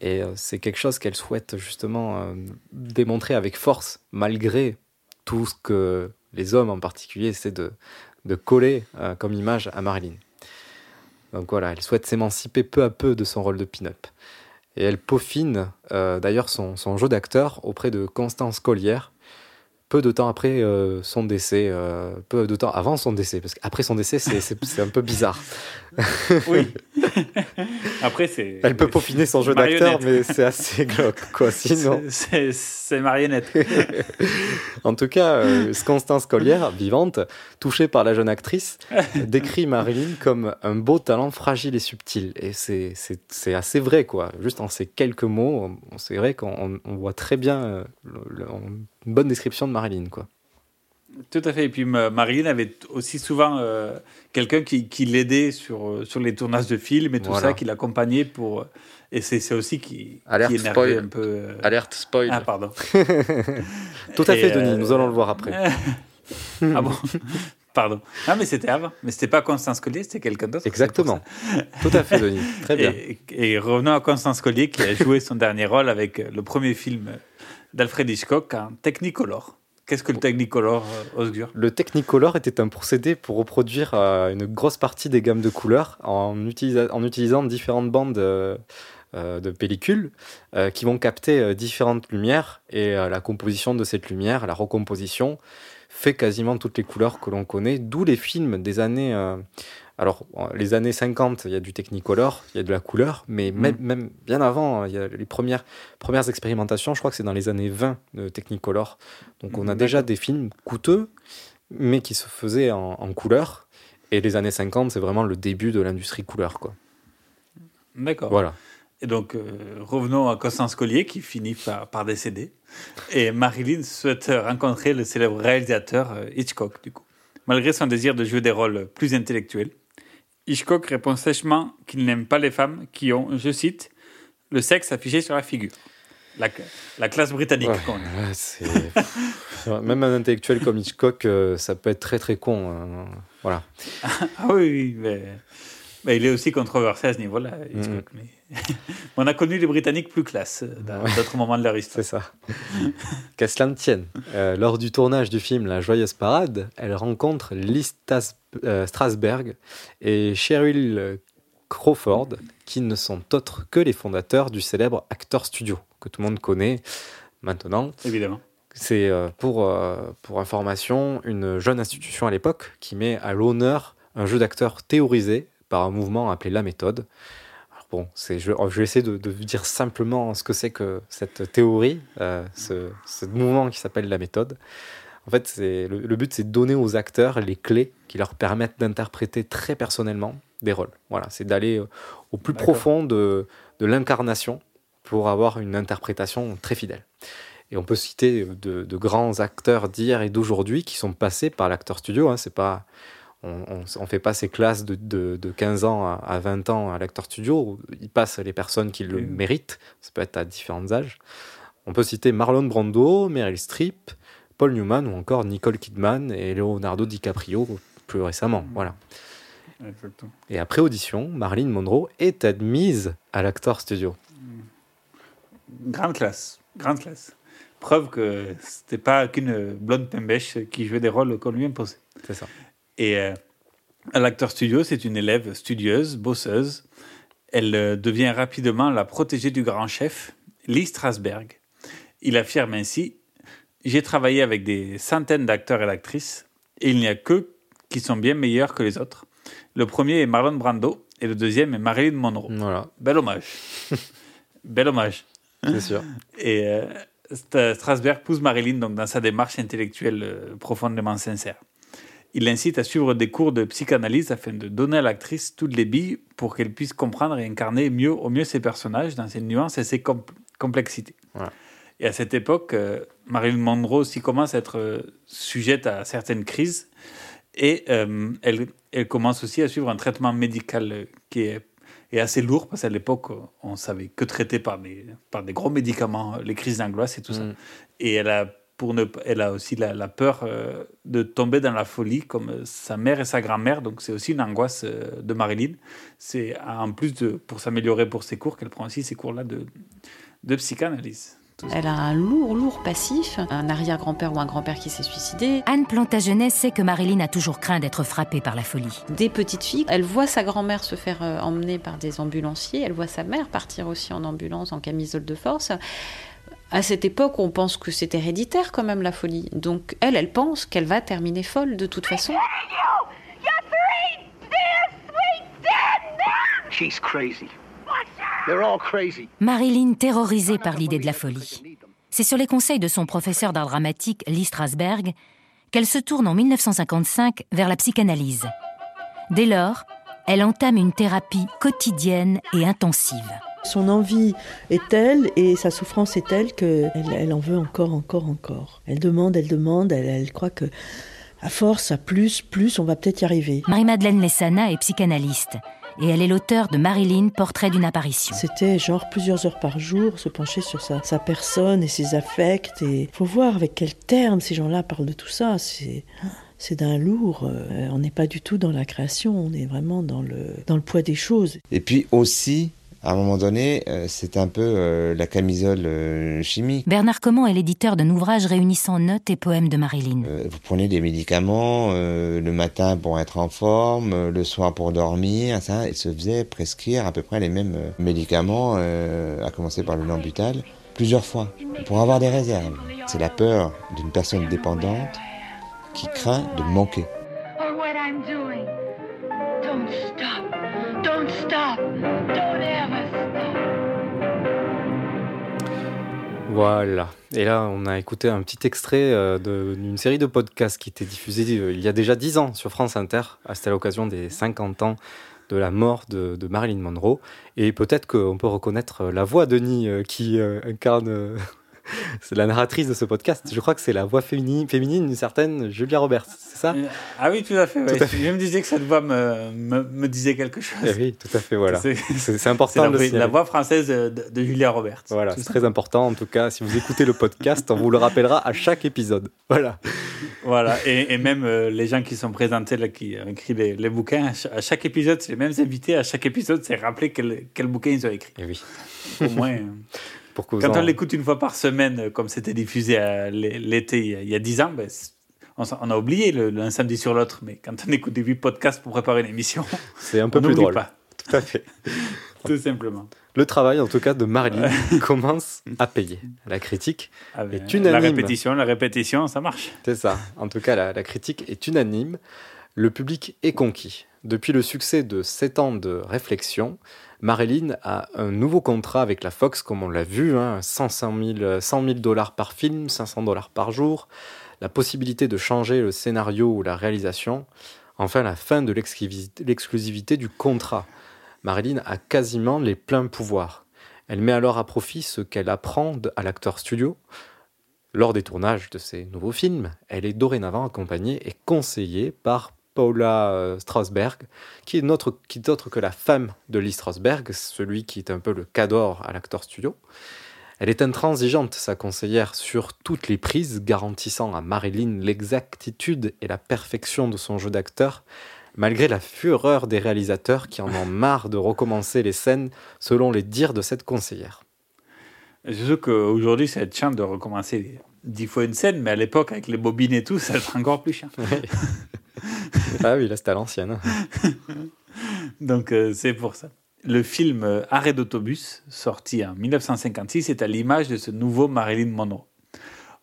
Et euh, c'est quelque chose qu'elle souhaite justement euh, démontrer avec force, malgré tout ce que les hommes en particulier essaient de, coller euh, comme image à Marilyn. Donc voilà, elle souhaite s'émanciper peu à peu de son rôle de pin-up. Et elle peaufine d'ailleurs son, son jeu d'acteur auprès de Constance Collier, peu de temps après son décès, peu de temps avant son décès, parce qu'après son décès, c'est un peu bizarre. Oui. Après, c'est. Elle peut peaufiner son jeu d'acteur, mais c'est assez glauque, quoi. Sinon, C'est- marionnette. en tout cas, euh, Constance Collier, vivante, touchée par la jeune actrice, décrit Marilyn comme un beau talent fragile et subtil. Et c'est- assez vrai, quoi. Juste en ces quelques mots, c'est vrai qu'on on- on voit très bien euh, le- le- une bonne description de Marilyn, quoi. Tout à fait. Et puis Ma- Marilyn avait aussi souvent euh, quelqu'un qui, qui l'aidait sur, euh, sur les tournages de films et tout Voilà. ça, qui l'accompagnait pour. Et c'est aussi qui, Alerte qui énervait spoil. un peu. euh, Alerte spoil. Ah, pardon. Tout à Et, fait, Denis, euh, nous allons le voir après. ah bon? Pardon. Ah, mais c'était avant. Mais c'était pas Constance Collier, c'était quelqu'un d'autre. Exactement. Tout à fait, Denis. Très bien. Et, et revenons à Constance Collier qui a joué son dernier rôle avec le premier film d'Alfred Hitchcock en Technicolor. Qu'est-ce que le Technicolor, euh, Osgur Le Technicolor était un procédé pour reproduire euh, une grosse partie des gammes de couleurs en, utilisa- en utilisant différentes bandes euh, de pellicules qui vont capter différentes lumières et la composition de cette lumière, la recomposition, fait quasiment toutes les couleurs que l'on connaît, d'où les films des années Alors, euh, les années 50, il y a du Technicolor, il y a de la couleur, mais même, même bien avant, il y a les premières, premières expérimentations, je crois que c'est dans les années 20 de Technicolor. Donc, on a déjà des films coûteux, mais qui se faisaient en, en couleur. Et les années 50, c'est vraiment le début de l'industrie couleur, quoi. D'accord. Voilà. Et donc, euh, revenons à Constance Collier qui finit par, par décéder. Et Marilyn souhaite rencontrer le célèbre réalisateur euh, Hitchcock, du coup. Malgré son désir de jouer des rôles plus intellectuels, Hitchcock répond sèchement qu'il n'aime pas les femmes qui ont, je cite, le sexe affiché sur la figure. La, la classe britannique. Ouais, ouais, Même un intellectuel comme Hitchcock, euh, ça peut être très très con. hein. Voilà. Ah oui, mais, mais il est aussi controversé à ce niveau-là, Hitchcock. mais- on a connu les Britanniques plus classe euh, dans Ouais. d'autres moments de leur histoire. C'est ça. Qu'à cela ne tienne, euh, lors du tournage du film La Joyeuse Parade, elle rencontre Lee Stas- euh, Strasberg et Cheryl Crawford, qui ne sont autres que les fondateurs du célèbre Actor Studio, que tout le monde connaît maintenant. Évidemment. C'est euh, pour, euh, pour information une jeune institution à l'époque qui met à l'honneur un jeu d'acteurs théorisé par un mouvement appelé la méthode. Bon, c'est, je, je vais essayer de, de dire simplement ce que c'est que cette théorie, euh, ce, ce mouvement qui s'appelle la méthode. En fait, c'est, le, le but, c'est de donner aux acteurs les clés qui leur permettent d'interpréter très personnellement des rôles. Voilà, c'est d'aller au plus D'accord. profond de, de l'incarnation pour avoir une interprétation très fidèle. Et on peut citer de, de grands acteurs d'hier et d'aujourd'hui qui sont passés par l'acteur studio. Hein, c'est pas, on ne fait pas ces classes de, de, de 15 ans à, à 20 ans à l'acteur studio. Ils passent les personnes qui le méritent. Ça peut être à différents âges. On peut citer Marlon Brando, Meryl Streep, Paul Newman ou encore Nicole Kidman et Leonardo DiCaprio plus récemment. Voilà. Exactement. Et après audition, Marilyn Monroe est admise à l'acteur studio. Grande classe, grande classe. Preuve que c'était pas qu'une blonde pembèche qui jouait des rôles qu'on lui imposait. C'est ça. Et euh, à l'acteur studio, c'est une élève studieuse, bosseuse. Elle euh, devient rapidement la protégée du grand chef, Lee Strasberg. Il affirme ainsi J'ai travaillé avec des centaines d'acteurs et d'actrices, et il n'y a que qui sont bien meilleurs que les autres. Le premier est Marlon Brando, et le deuxième est Marilyn Monroe. Voilà. Bel hommage. Bel hommage. C'est sûr. Et euh, St- Strasberg pousse Marilyn donc, dans sa démarche intellectuelle euh, profondément sincère. Il l'incite à suivre des cours de psychanalyse afin de donner à l'actrice toutes les billes pour qu'elle puisse comprendre et incarner mieux, au mieux ses personnages dans ses nuances et ses compl- complexités. Et à cette époque, euh, Marilyn Monroe aussi commence à être euh, sujette à certaines crises et euh, elle, elle commence aussi à suivre un traitement médical qui est, est assez lourd parce qu'à l'époque, on savait que traiter par des, par des gros médicaments les crises d'angoisse et tout ça. Mm. Et elle a, pour ne, pas- elle a aussi la, la peur euh, de tomber dans la folie comme euh, sa mère et sa grand-mère. Donc c'est aussi une angoisse euh, de Marilyn. C'est en plus de, pour s'améliorer pour ses cours qu'elle prend aussi ces cours-là de, de psychanalyse. Elle a un lourd, lourd passif, un arrière-grand-père ou un grand-père qui s'est suicidé. Anne Plantagenet sait que Marilyn a toujours craint d'être frappée par la folie. Des petites filles, elle voit sa grand-mère se faire emmener par des ambulanciers, elle voit sa mère partir aussi en ambulance, en camisole de force. À cette époque, on pense que c'est héréditaire quand même la folie. Donc elle, elle pense qu'elle va terminer folle de toute façon. She's crazy. They're all crazy. Marilyn terrorisée par l'idée de la folie. C'est sur les conseils de son professeur d'art dramatique, Lee Strasberg, qu'elle se tourne en 1955 vers la psychanalyse. Dès lors, elle entame une thérapie quotidienne et intensive. Son envie est telle et sa souffrance est telle qu'elle elle en veut encore, encore, encore. Elle demande, elle demande, elle, elle croit que à force, à plus, plus, on va peut-être y arriver. Marie-Madeleine Lessana est psychanalyste et elle est l'auteur de Marilyn, portrait d'une apparition. C'était genre plusieurs heures par jour, se pencher sur sa, sa personne et ses affects. Et faut voir avec quels termes ces gens-là parlent de tout ça. C'est c'est d'un lourd. Euh, on n'est pas du tout dans la création, on est vraiment dans le, dans le poids des choses. Et puis aussi, à un moment donné, euh, c'est un peu euh, la camisole euh, chimique. Bernard Comment est l'éditeur d'un ouvrage réunissant notes et poèmes de Marilyn. Euh, vous prenez des médicaments euh, le matin pour être en forme, euh, le soir pour dormir. Ça, elle se faisait prescrire à peu près les mêmes euh, médicaments, euh, à commencer par le Lambutal, plusieurs fois, pour avoir des réserves. C'est la peur d'une personne dépendante qui craint de manquer. Voilà. Et là, on a écouté un petit extrait euh, d'une série de podcasts qui était diffusée euh, il y a déjà 10 ans sur France Inter. C'était à l'occasion des 50 ans de la mort de, Marilyn Monroe. Et peut-être qu'on peut reconnaître euh, la voix de Denis qui incarne euh, c'est la narratrice de ce podcast. Je crois que c'est la voix féminine, féminine d'une certaine Julia Roberts, c'est ça? Ah oui, tout à fait. ouais. Tout à fait. Je me disais que cette voix me, me, me disait quelque chose. Eh oui, tout à fait, voilà. C'est important la, le la voix française de, de Julia Roberts. Voilà, c'est très important. En tout cas, si vous écoutez le podcast, on vous le rappellera à chaque épisode. Voilà. Voilà, et, et même euh, les gens qui sont présentés, là, qui ont écrit les, les bouquins, à cha- à chaque épisode, c'est les mêmes invités, à chaque épisode, c'est rappeler quel, quel bouquin ils ont écrit. Et oui. Au moins, euh, Pour que vous quand en- on l'écoute une fois par semaine, euh, comme c'était diffusé l'été il y a- il y a dix ans, ben, on, a oublié le, le un samedi sur l'autre, mais quand on écoute des vieux podcasts pour préparer une émission, C'est un peu on plus drôle. pas, Tout à fait. tout simplement. Le travail, en tout cas, de Marilyn commence à payer. La critique Ah ben, est unanime. La répétition, la répétition, ça marche. C'est ça. En tout cas, la, la critique est unanime. Le public est conquis. Depuis le succès de 7 ans de réflexion, Marilyn a un nouveau contrat avec la Fox, comme on l'a vu, hein, 100 000 100 000 dollars par film, 500 dollars par jour, la possibilité de changer le scénario ou la réalisation, enfin la fin de l'exclusivité du contrat. Marilyn a quasiment les pleins pouvoirs. Elle met alors à profit ce qu'elle apprend à l'acteur studio. Lors des tournages de ses nouveaux films, elle est dorénavant accompagnée et conseillée par Paula euh, Strasberg, qui est, notre, qui est autre que la femme de Lee Strasberg, celui qui est un peu le cador à l'acteur studio. Elle est intransigeante, sa conseillère, sur toutes les prises, garantissant à Marilyn l'exactitude et la perfection de son jeu d'acteur, malgré la fureur des réalisateurs qui en ont marre de recommencer les scènes selon les dires de cette conseillère. Je sais qu'aujourd'hui, ça va être chiant de recommencer dix fois une scène, mais à l'époque, avec les bobines et tout, ça va être encore plus chiant. ah oui, là c'était à l'ancienne. Donc, euh, c'est pour ça. Le film euh, Arrêt d'autobus, sorti en 1956, est à l'image de ce nouveau Marilyn Monroe.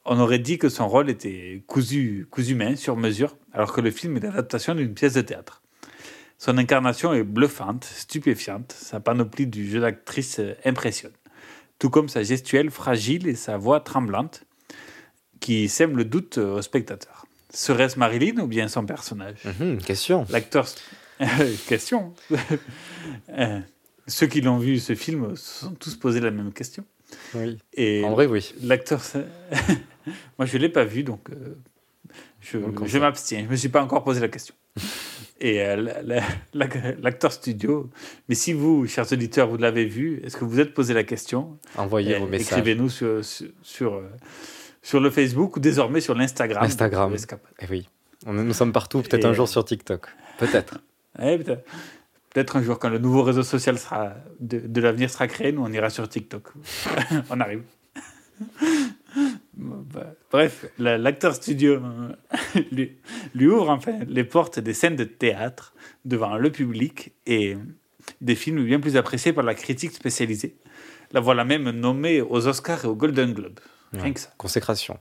On aurait dit que son rôle était cousu, cousu main, sur mesure, alors que le film est l'adaptation d'une pièce de théâtre. Son incarnation est bluffante, stupéfiante, sa panoplie du jeu d'actrice euh, impressionne. Tout comme sa gestuelle fragile et sa voix tremblante, qui sème le doute au spectateur. Serait-ce Marilyn ou bien son personnage? Mhm, question. L'acteur. question. Euh, Ceux qui l'ont vu, ce film, se sont tous posé la même question. Oui. Et En vrai, oui. L'acteur. Moi, je ne l'ai pas vu, donc euh, je, m'abstiens. Je ne me suis pas encore posé la question. Et euh, la- la- la- l'acteur studio. Mais si vous, chers auditeurs, vous l'avez vu, est-ce que vous êtes posé la question? Envoyez Euh, vos messages. Écrivez-nous sur, sur, sur, sur le Facebook ou désormais sur l'Instagram. Instagram. Escapade. Eh oui. Nous sommes partout, peut-être Et, un jour sur TikTok. Peut-être. Ouais, peut-être. Peut-être un jour, quand le nouveau réseau social sera de, de l'avenir sera créé, nous, on ira sur TikTok. on arrive. Bon, bah, Bref, la- l'acteur studio euh, lui, lui ouvre enfin les portes des scènes de théâtre devant le public et des films bien plus appréciés par la critique spécialisée. La voilà même nommée aux Oscars et aux Golden Globes. Rien Ouais, que ça. Consécration.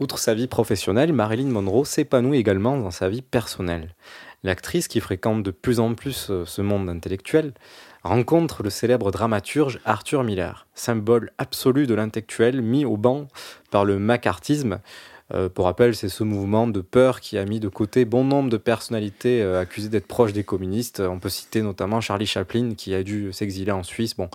Outre sa vie professionnelle, Marilyn Monroe s'épanouit également dans sa vie personnelle. L'actrice, qui fréquente de plus en plus euh, ce monde intellectuel, rencontre le célèbre dramaturge Arthur Miller, symbole absolu de l'intellectuel mis au banc par le macartisme. Euh, pour rappel, c'est ce mouvement de peur qui a mis de côté bon nombre de personnalités euh, accusées d'être proches des communistes. On peut citer notamment Charlie Chaplin qui a dû s'exiler en Suisse. Bon,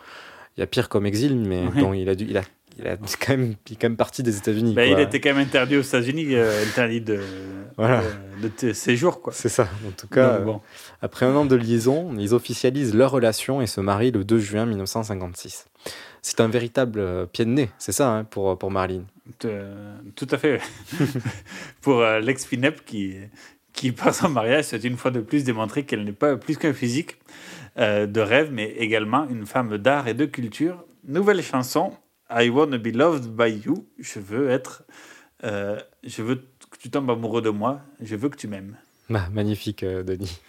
il y a pire comme exil, mais Ouais. bon, il a dû, il a, il a quand même, il est quand même parti des États-Unis. Quoi. il était quand même interdit aux États-Unis, euh, interdit de, Voilà. de, de t- séjour. Quoi. C'est ça. En tout cas, Donc, bon. euh, après un an de liaison, ils officialisent leur relation et se marient le 2 juin 1956. C'est un véritable euh, pied de nez, c'est ça, hein, pour, pour Marilyn. Euh, tout à fait. Pour euh, l'ex-Finep qui, qui, par son mariage, souhaite une fois de plus démontrer qu'elle n'est pas plus qu'un physique de rêve, mais également une femme d'art et de culture. Nouvelle chanson, I Wanna Be Loved by You. Je veux être. euh, je veux que tu tombes amoureux de moi. Je veux que tu m'aimes. Bah, magnifique, euh, Denis.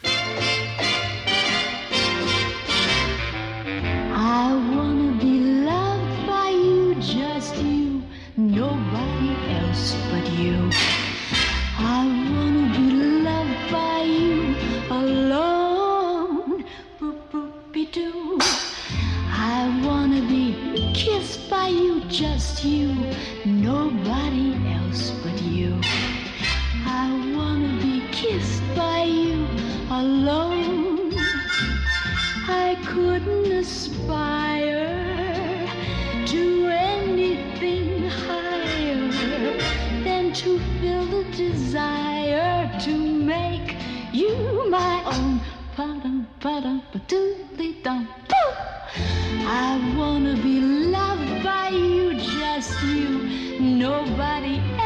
I wanna be loved by you, just you, nobody else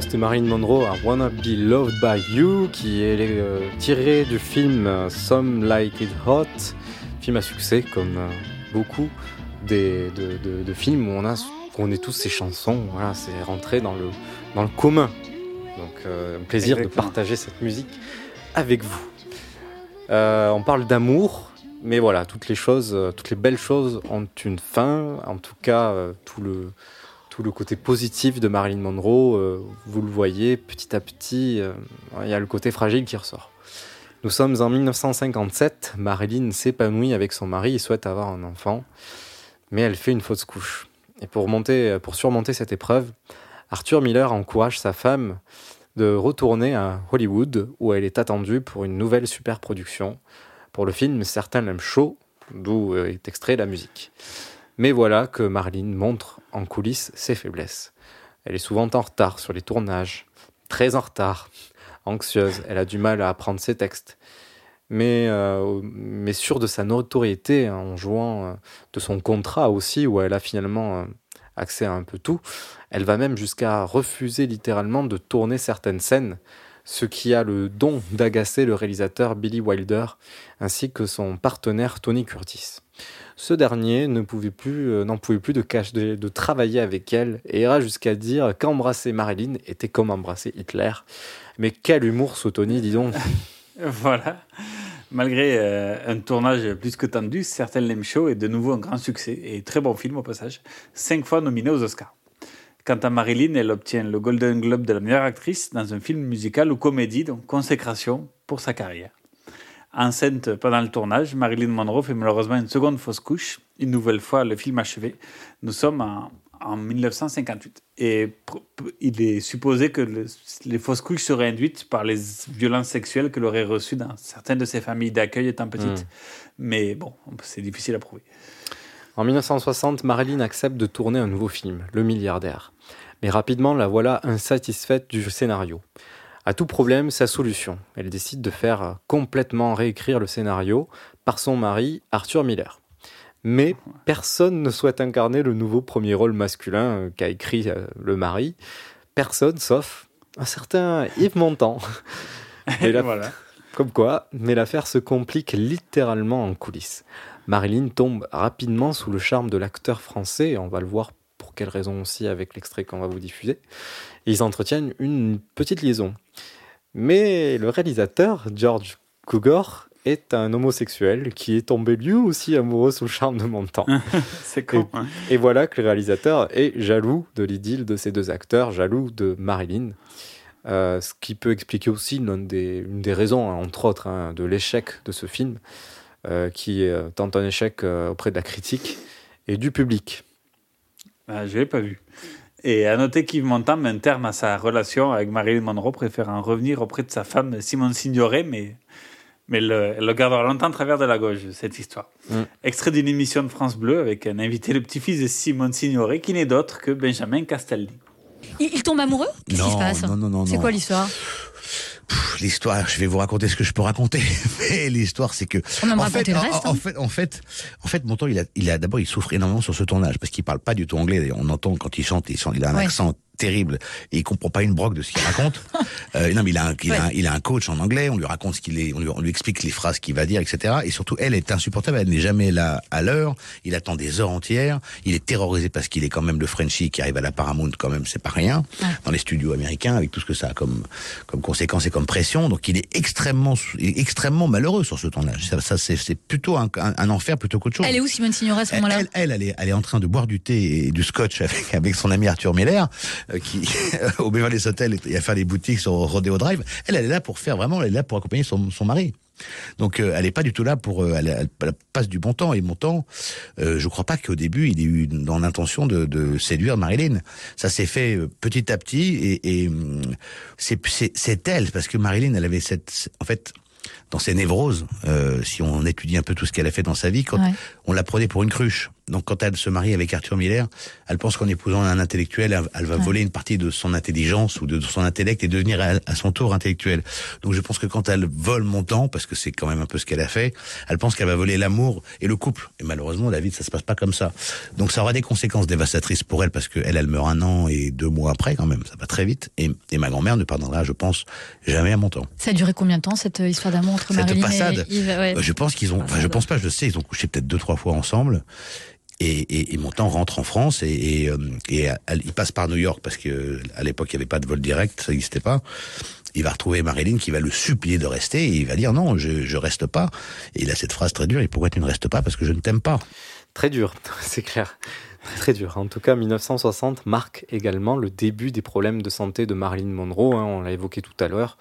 C'était Marilyn Monroe à Wanna Be Loved by You, qui est euh, tiré du film euh, Some Like It Hot, film à succès comme euh, beaucoup des, de, de- de films où on, a, où on est tous ces chansons. Voilà, c'est rentré dans le, dans le commun. Donc, euh, un plaisir Exactement. de partager cette musique avec vous. On parle d'amour, mais voilà, toutes les choses, toutes les belles choses ont une fin. En tout cas, tout le le côté positif de Marilyn Monroe, euh, vous le voyez, petit à petit, euh, il y a le côté fragile qui ressort. Nous sommes en 1957, Marilyn s'épanouit avec son mari et souhaite avoir un enfant, mais elle fait une fausse couche. Et pour, pour surmonter cette épreuve, Arthur Miller encourage sa femme de retourner à Hollywood, où elle est attendue pour une nouvelle super production. Pour le film, certains l'aiment chaud, d'où est extrait la musique. Mais voilà que Marilyn montre en coulisses ses faiblesses. Elle est souvent en retard sur les tournages, très en retard, anxieuse, elle a du mal à apprendre ses textes. Mais, euh, sûre de sa notoriété, hein, en jouant euh, de son contrat aussi, où elle a finalement euh, accès à un peu tout, elle va même jusqu'à refuser littéralement de tourner certaines scènes, ce qui a le don d'agacer le réalisateur Billy Wilder, ainsi que son partenaire Tony Curtis. Ce dernier euh, n'en pouvait plus de, cache- de, travailler avec elle et ira jusqu'à dire qu'embrasser Marilyn était comme embrasser Hitler. Mais quel humour ce Tony, dis donc Voilà. Malgré euh, un tournage plus que tendu, Certaines l'aiment chaud est de nouveau un grand succès et très bon film au passage, cinq fois nominé aux Oscars. Quant à Marilyn, elle obtient le Golden Globe de la meilleure actrice dans un film musical ou comédie, donc consécration pour sa carrière. Enceinte pendant le tournage, Marilyn Monroe fait malheureusement une seconde fausse couche. Une nouvelle fois, le film achevé. Nous sommes en, en 1958. Et il est supposé que le- les fausses couches seraient induites par les violences sexuelles qu'elle aurait reçues dans certaines de ses familles d'accueil étant petite. Mm. Mais bon, c'est difficile à prouver. En 1960, Marilyn accepte de tourner un nouveau film, Le milliardaire. Mais rapidement, la voilà insatisfaite du scénario. À tout problème, sa solution. Elle décide de faire euh, complètement réécrire le scénario par son mari, Arthur Miller. Mais personne ne souhaite incarner le nouveau premier rôle masculin euh, qu'a écrit euh, le mari. Personne, sauf un certain Yves Montand. Et la- Voilà. Comme quoi, mais l'affaire se complique littéralement en coulisses. Marilyn tombe rapidement sous le charme de l'acteur français, et on va le voir pour quelle raison aussi avec l'extrait qu'on va vous diffuser. Et ils entretiennent une petite liaison. Mais le réalisateur, George Cukor, est un homosexuel qui est tombé lui aussi amoureux sous le charme de Montand. C'est con. Et, hein. et voilà que le réalisateur est jaloux de l'idylle de ces deux acteurs, jaloux de Marilyn. Euh, ce qui peut expliquer aussi des, une des raisons, hein, entre autres, hein, de l'échec de ce film, euh, qui est euh, tant un échec euh, auprès de la critique et du public. Ah, je l'ai pas vu. Et à noter qu'Yves Montand met un terme à sa relation avec Marilyn Monroe, préférant revenir auprès de sa femme Simone Signoret, mais, mais le- elle le gardera longtemps à travers de la gauche, cette histoire. Mm. Extrait d'une émission de France Bleu avec un invité, le petit-fils de Simone Signoret, qui n'est d'autre que Benjamin Castaldi. Il, il tombe amoureux? Qu'est-ce qui se Non, passe? non, non, non, C'est quoi l'histoire? L'histoire, je vais vous raconter ce que je peux raconter. Mais l'histoire, c'est que On en fait, le reste, En, hein. fait, en fait, en fait, Montand, il a, il a d'abord, il souffre énormément sur ce tournage parce qu'il parle pas du tout anglais. On entend quand il chante, il, chante, il a un Ouais. accent terrible et il comprend pas une broque de ce qu'il raconte. euh, non, mais il a, un, il, a un, il a un coach en anglais. On lui raconte ce qu'il est, on lui, on lui explique les phrases qu'il va dire, etc. Et surtout, elle est insupportable. Elle n'est jamais là à l'heure. Il attend des heures entières. Il est terrorisé parce qu'il est quand même le Frenchie qui arrive à la Paramount, quand même, c'est pas rien dans les studios américains avec tout ce que ça a comme comme conséquence et comme pression. Donc, il est extrêmement extrêmement malheureux sur ce tournage. Ça, ça c'est c'est plutôt un, un, enfer plutôt qu'autre chose. Elle est où Simone Signoret à ce moment-là Elle, elle, elle est, elle est en train de boire du thé et du scotch avec, avec son ami Arthur Miller, qui au Beverly Hotel et à faire des boutiques sur Rodeo Drive. Elle, elle est là pour faire vraiment, elle est là pour accompagner son, son mari. Donc euh, elle est pas du tout là pour, euh, elle, elle- elle passe du bon temps et mon temps. Euh, je crois pas qu'au début il ait eu dans l'intention de, de séduire Marilyn. Ça s'est fait euh, petit à petit et, et hum, c'est elle parce que Marilyn elle avait cette, en fait dans ses névroses, euh, si on étudie un peu tout ce qu'elle a fait dans sa vie, quand Ouais. on la prenait pour une cruche. Donc quand elle se marie avec Arthur Miller, elle pense qu'en épousant un intellectuel, elle, va Ouais. voler une partie de son intelligence ou de son intellect et devenir à, son tour intellectuelle. Donc je pense que quand elle vole mon temps, parce que c'est quand même un peu ce qu'elle a fait, elle pense qu'elle va voler l'amour et le couple. Et malheureusement, David, ça se passe pas comme ça. Donc ça aura des conséquences dévastatrices pour elle parce que elle, meurt un an et deux mois après quand même. Ça va très vite. Et, et ma grand-mère ne pardonnera, je pense, jamais à mon temps. Ça a duré combien de temps cette euh, histoire d'amour entre Cette Marilyn passade, et Yves ouais. euh, je pense qu'ils ont, enfin, je pense pas, je sais, ils ont couché peut-être deux trois fois ensemble. Et, et, et Montand rentre en France et, euh, elle- il passe par New York parce que à l'époque il n'y avait pas de vol direct, ça n'existait pas. Il va retrouver Marilyn qui va le supplier de rester et il va dire non, je, je reste pas. Et il a cette phrase très dure, et pourquoi tu ne restes pas? Parce que je ne t'aime pas. Très dur, c'est clair. Très dur. En tout cas, 1960 marque également le début des problèmes de santé de Marilyn Monroe, hein, on l'a évoqué tout à l'heure.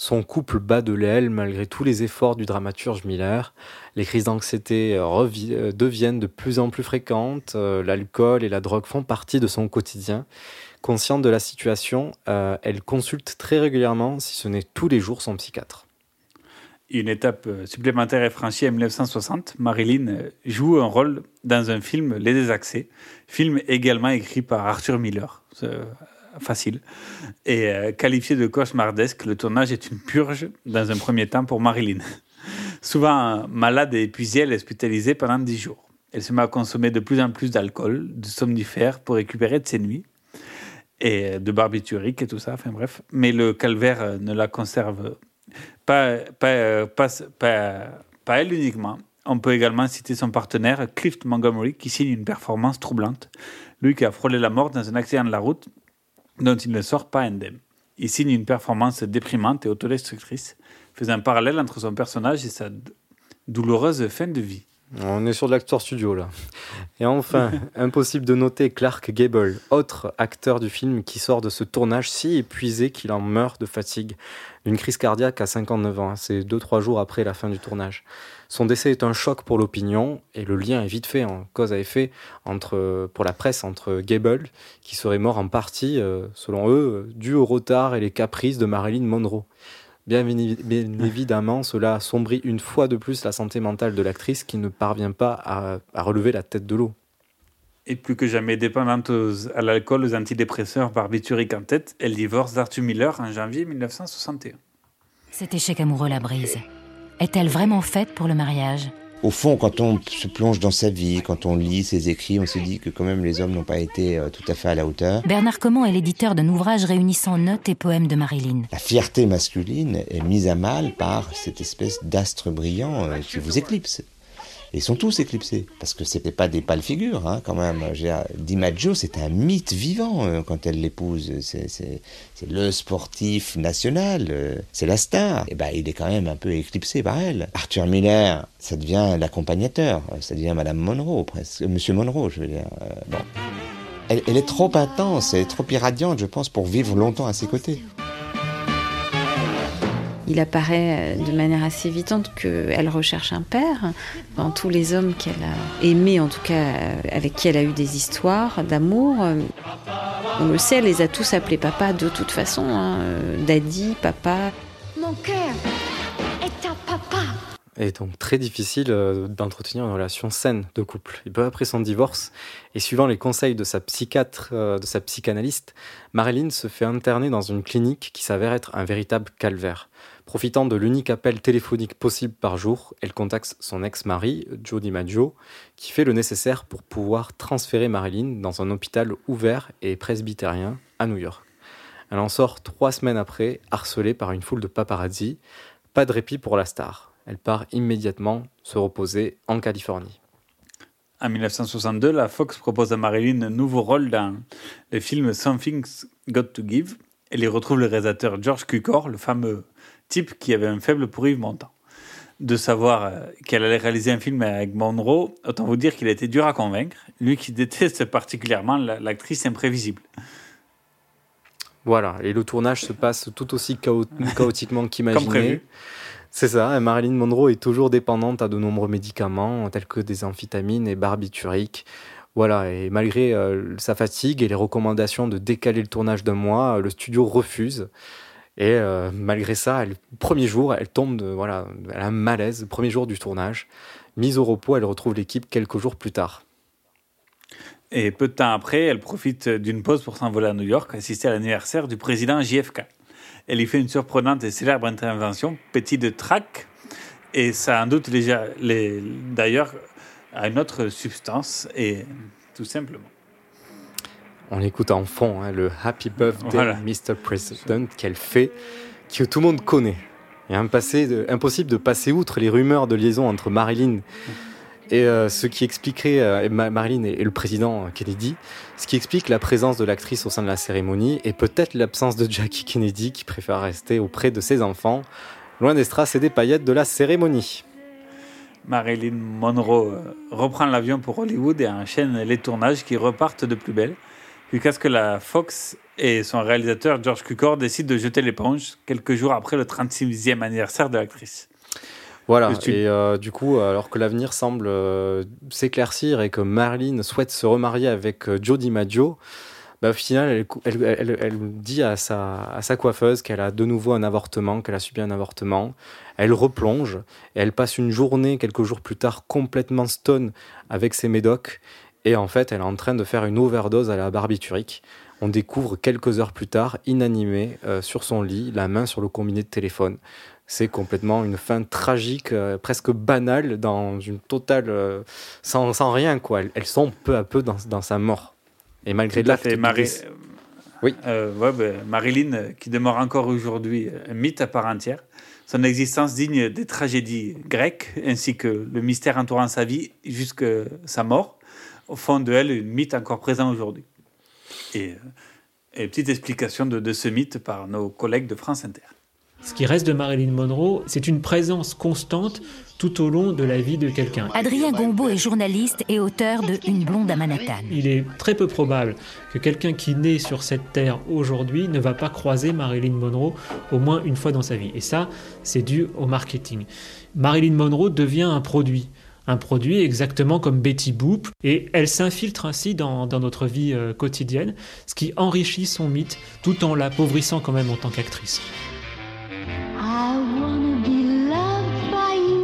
Son couple bat de l'aile malgré tous les efforts du dramaturge Miller. Les crises d'anxiété euh, euh, deviennent de plus en plus fréquentes. euh, L'alcool et la drogue font partie de son quotidien. Consciente de la situation, elle consulte très régulièrement, si ce n'est tous les jours, son psychiatre. Une étape supplémentaire est franchie en 1960. Marilyn joue un rôle dans un film Les Désaxés, film également écrit par Arthur Miller. Facile. Et euh, qualifié de cauchemardesque, le tournage est une purge dans un premier temps pour Marilyn. Souvent euh, malade et épuisée, elle est hospitalisée pendant 10 jours. Elle se met à consommer de plus en plus d'alcool, de somnifères pour récupérer de ses nuits et euh, de barbiturique et tout ça, enfin bref. Mais le calvaire euh, ne la conserve pas, pas elle uniquement. On peut également citer son partenaire Clift Montgomery qui signe une performance troublante. Lui qui a frôlé la mort dans un accident de la route dont il ne sort pas indemne. Il signe une performance déprimante et autodestructrice, faisant un parallèle entre son personnage et sa douloureuse fin de vie. On est sur de l'acteur studio là. Et enfin, impossible de noter Clark Gable, autre acteur du film qui sort de ce tournage si épuisé qu'il en meurt de fatigue d'une crise cardiaque à 59 ans. C'est 2-3 jours après la fin du tournage. Son décès est un choc pour l'opinion et le lien est vite fait en cause à effet entre, pour la presse entre Gable, qui serait mort en partie, euh, selon eux, dû au retard et les caprices de Marilyn Monroe. Bien, évi- bien évidemment, cela assombrit une fois de plus la santé mentale de l'actrice qui ne parvient pas à, à relever la tête de l'eau. Et plus que jamais dépendante aux- à l'alcool, aux antidépresseurs, barbiturique en tête, elle divorce d'Arthur Miller en janvier 1961. Cet échec amoureux la brise. Est-elle vraiment faite pour le mariage? Au fond, quand on se plonge dans sa vie, quand on lit ses écrits, on se dit que quand même les hommes n'ont pas été euh, tout à fait à la hauteur. Bernard Comment est l'éditeur d'un ouvrage réunissant notes et poèmes de Marilyn. La fierté masculine est mise à mal par cette espèce d'astre brillant euh, qui vous éclipse. Ils sont tous éclipsés, parce que c'était pas des pâles figures, hein, quand même. DiMaggio, c'est un mythe vivant euh, quand elle l'épouse. C'est, le sportif national, euh, c'est la star. Et ben, il est quand même un peu éclipsé par elle. Arthur Miller, ça devient l'accompagnateur, ça devient Madame Monroe, presque. Euh, Monsieur Monroe, je veux dire. bon. Elle, elle est trop intense, elle est trop irradiante, je pense, pour vivre longtemps à ses côtés. Il apparaît euh, de manière assez évidente qu'elle recherche un père. Dans tous les hommes qu'elle a aimés, en tout cas euh, avec qui elle a eu des histoires d'amour, euh, on le sait, elle les a tous appelés papa de toute façon. hein, Daddy, papa. Mon cœur est à papa. Et donc très difficile d'entretenir une relation saine de couple. Et peu après son divorce, et suivant les conseils de sa psychiatre, de sa psychanalyste, Marilyn se fait interner dans une clinique qui s'avère être un véritable calvaire. Profitant de l'unique appel téléphonique possible par jour, elle contacte son ex-mari, Joe DiMaggio, qui fait le nécessaire pour pouvoir transférer Marilyn dans un hôpital ouvert et presbytérien à New York. Elle en sort trois semaines après, harcelée par une foule de paparazzi. Pas de répit pour la star. Elle part immédiatement se reposer en Californie. En 1962, la Fox propose à Marilyn un nouveau rôle dans le film Something's Got to Give. Elle y retrouve le réalisateur George Cukor, le fameux type qui avait un faible pour Yves Montand. De savoir euh, qu'elle allait réaliser un film avec Monroe, autant vous dire qu'il a été dur à convaincre, lui qui déteste particulièrement la- l'actrice imprévisible. Voilà, et le tournage se passe tout aussi chao- chaotiquement qu'imaginé. C'est ça, et Marilyn Monroe est toujours dépendante à de nombreux médicaments, tels que des amphétamines et barbituriques. Voilà, et malgré euh, sa fatigue et les recommandations de décaler le tournage d'un mois, euh, le studio refuse. Et euh, malgré ça, elle, le premier jour, elle tombe de, voilà, elle a un malaise, le premier jour du tournage. Mise au repos, elle retrouve l'équipe quelques jours plus tard. Et peu de temps après, elle profite d'une pause pour s'envoler à New York, assister à l'anniversaire du président JFK. Elle y fait une surprenante et célèbre intervention, petit de trac, et ça en doute déjà, d'ailleurs à une autre substance, et tout simplement. On écoute en fond hein, le Happy Birthday Voilà. Mr. President qu'elle fait, que tout le monde connaît. Il est impossible de, impossible de passer outre les rumeurs de liaison entre Marilyn et euh, ce qui expliquerait euh, et Ma- Marilyn et, et le président Kennedy, ce qui explique la présence de l'actrice au sein de la cérémonie et peut-être l'absence de Jackie Kennedy qui préfère rester auprès de ses enfants, loin des strass et des paillettes de la cérémonie. Marilyn Monroe euh, reprend l'avion pour Hollywood et enchaîne les tournages qui repartent de plus belle, jusqu'à ce que la Fox et son réalisateur George Cukor décident de jeter l'éponge quelques jours après le 36e anniversaire de l'actrice. Voilà, et euh, du coup, alors que l'avenir semble euh, s'éclaircir et que Marilyn souhaite se remarier avec euh, Joe DiMaggio, bah, au final, elle, cou- elle- elle- elle dit à sa, à sa coiffeuse qu'elle a de nouveau un avortement, qu'elle a subi un avortement. Elle replonge et elle passe une journée, quelques jours plus tard, complètement stone avec ses médocs. Et en fait, elle est en train de faire une overdose à la barbiturique. On découvre quelques heures plus tard, inanimée euh, sur son lit, la main sur le combiné de téléphone. C'est complètement une fin tragique, euh, presque banale, dans une totale. euh, sans, sans rien, quoi. Elle, elle sombre peu à peu dans, dans sa mort. Et malgré l'acte fait. de Mari- décès- Oui. ben, Marilyn, euh, qui demeure encore aujourd'hui euh, un mythe à part entière, son existence digne des tragédies grecques, ainsi que le mystère entourant sa vie jusqu'à sa mort, au fond de elle, une mythe encore présent aujourd'hui. Et, euh, et petite explication de, de ce mythe par nos collègues de France Inter. Ce qui reste de Marilyn Monroe, c'est une présence constante tout au long de la vie de quelqu'un. Adrien Gombeau est journaliste et auteur de Une blonde à Manhattan. Il est très peu probable que quelqu'un qui naît sur cette terre aujourd'hui ne va pas croiser Marilyn Monroe au moins une fois dans sa vie. Et ça, c'est dû au marketing. Marilyn Monroe devient un produit. Un produit exactement comme Betty Boop, et elle s'infiltre ainsi dans, dans notre vie euh, quotidienne, ce qui enrichit son mythe tout en l'appauvrissant quand même en tant qu'actrice.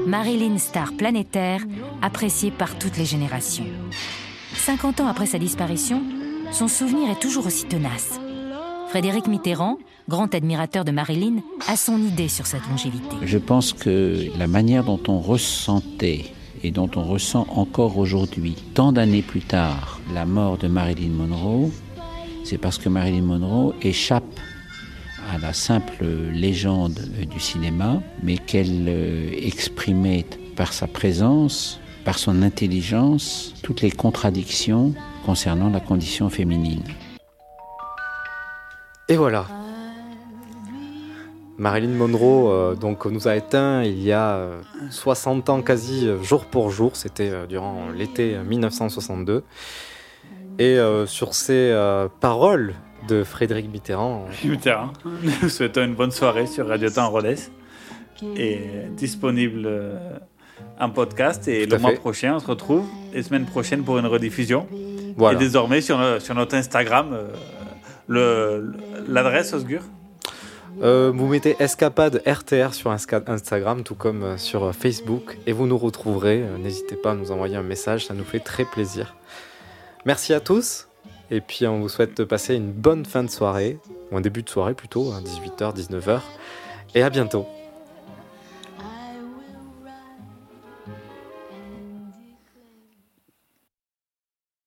Marilyn Star planétaire, appréciée par toutes les générations. 50 ans après sa disparition, son souvenir est toujours aussi tenace. Frédéric Mitterrand, grand admirateur de Marilyn, a son idée sur cette longévité. Je pense que la manière dont on ressentait et dont on ressent encore aujourd'hui, tant d'années plus tard, la mort de Marilyn Monroe, c'est parce que Marilyn Monroe échappe à la simple légende euh, du cinéma, mais qu'elle euh, exprimait par sa présence, par son intelligence, toutes les contradictions concernant la condition féminine. Et voilà. Marilyn Monroe euh, donc, nous a éteints il y a euh, 60 ans quasi euh, jour pour jour. C'était euh, durant l'été 1962. Et euh, sur ces euh, paroles de Frédéric Mitterrand, Mitterrand, nous souhaitons une bonne soirée sur Radio Temps Rodez, et disponible euh, en podcast. Et le mois fait. prochain, on se retrouve, les semaines prochaines pour une rediffusion. Voilà. Et désormais, sur, sur notre Instagram, euh, l'adresse, Osgur? Euh, vous mettez escapade RTR sur Instagram, tout comme euh, sur euh, Facebook, et vous nous retrouverez. N'hésitez pas à nous envoyer un message, ça nous fait très plaisir. Merci à tous, et puis on vous souhaite de passer une bonne fin de soirée, ou un début de soirée plutôt, à 18h, 19h, et à bientôt.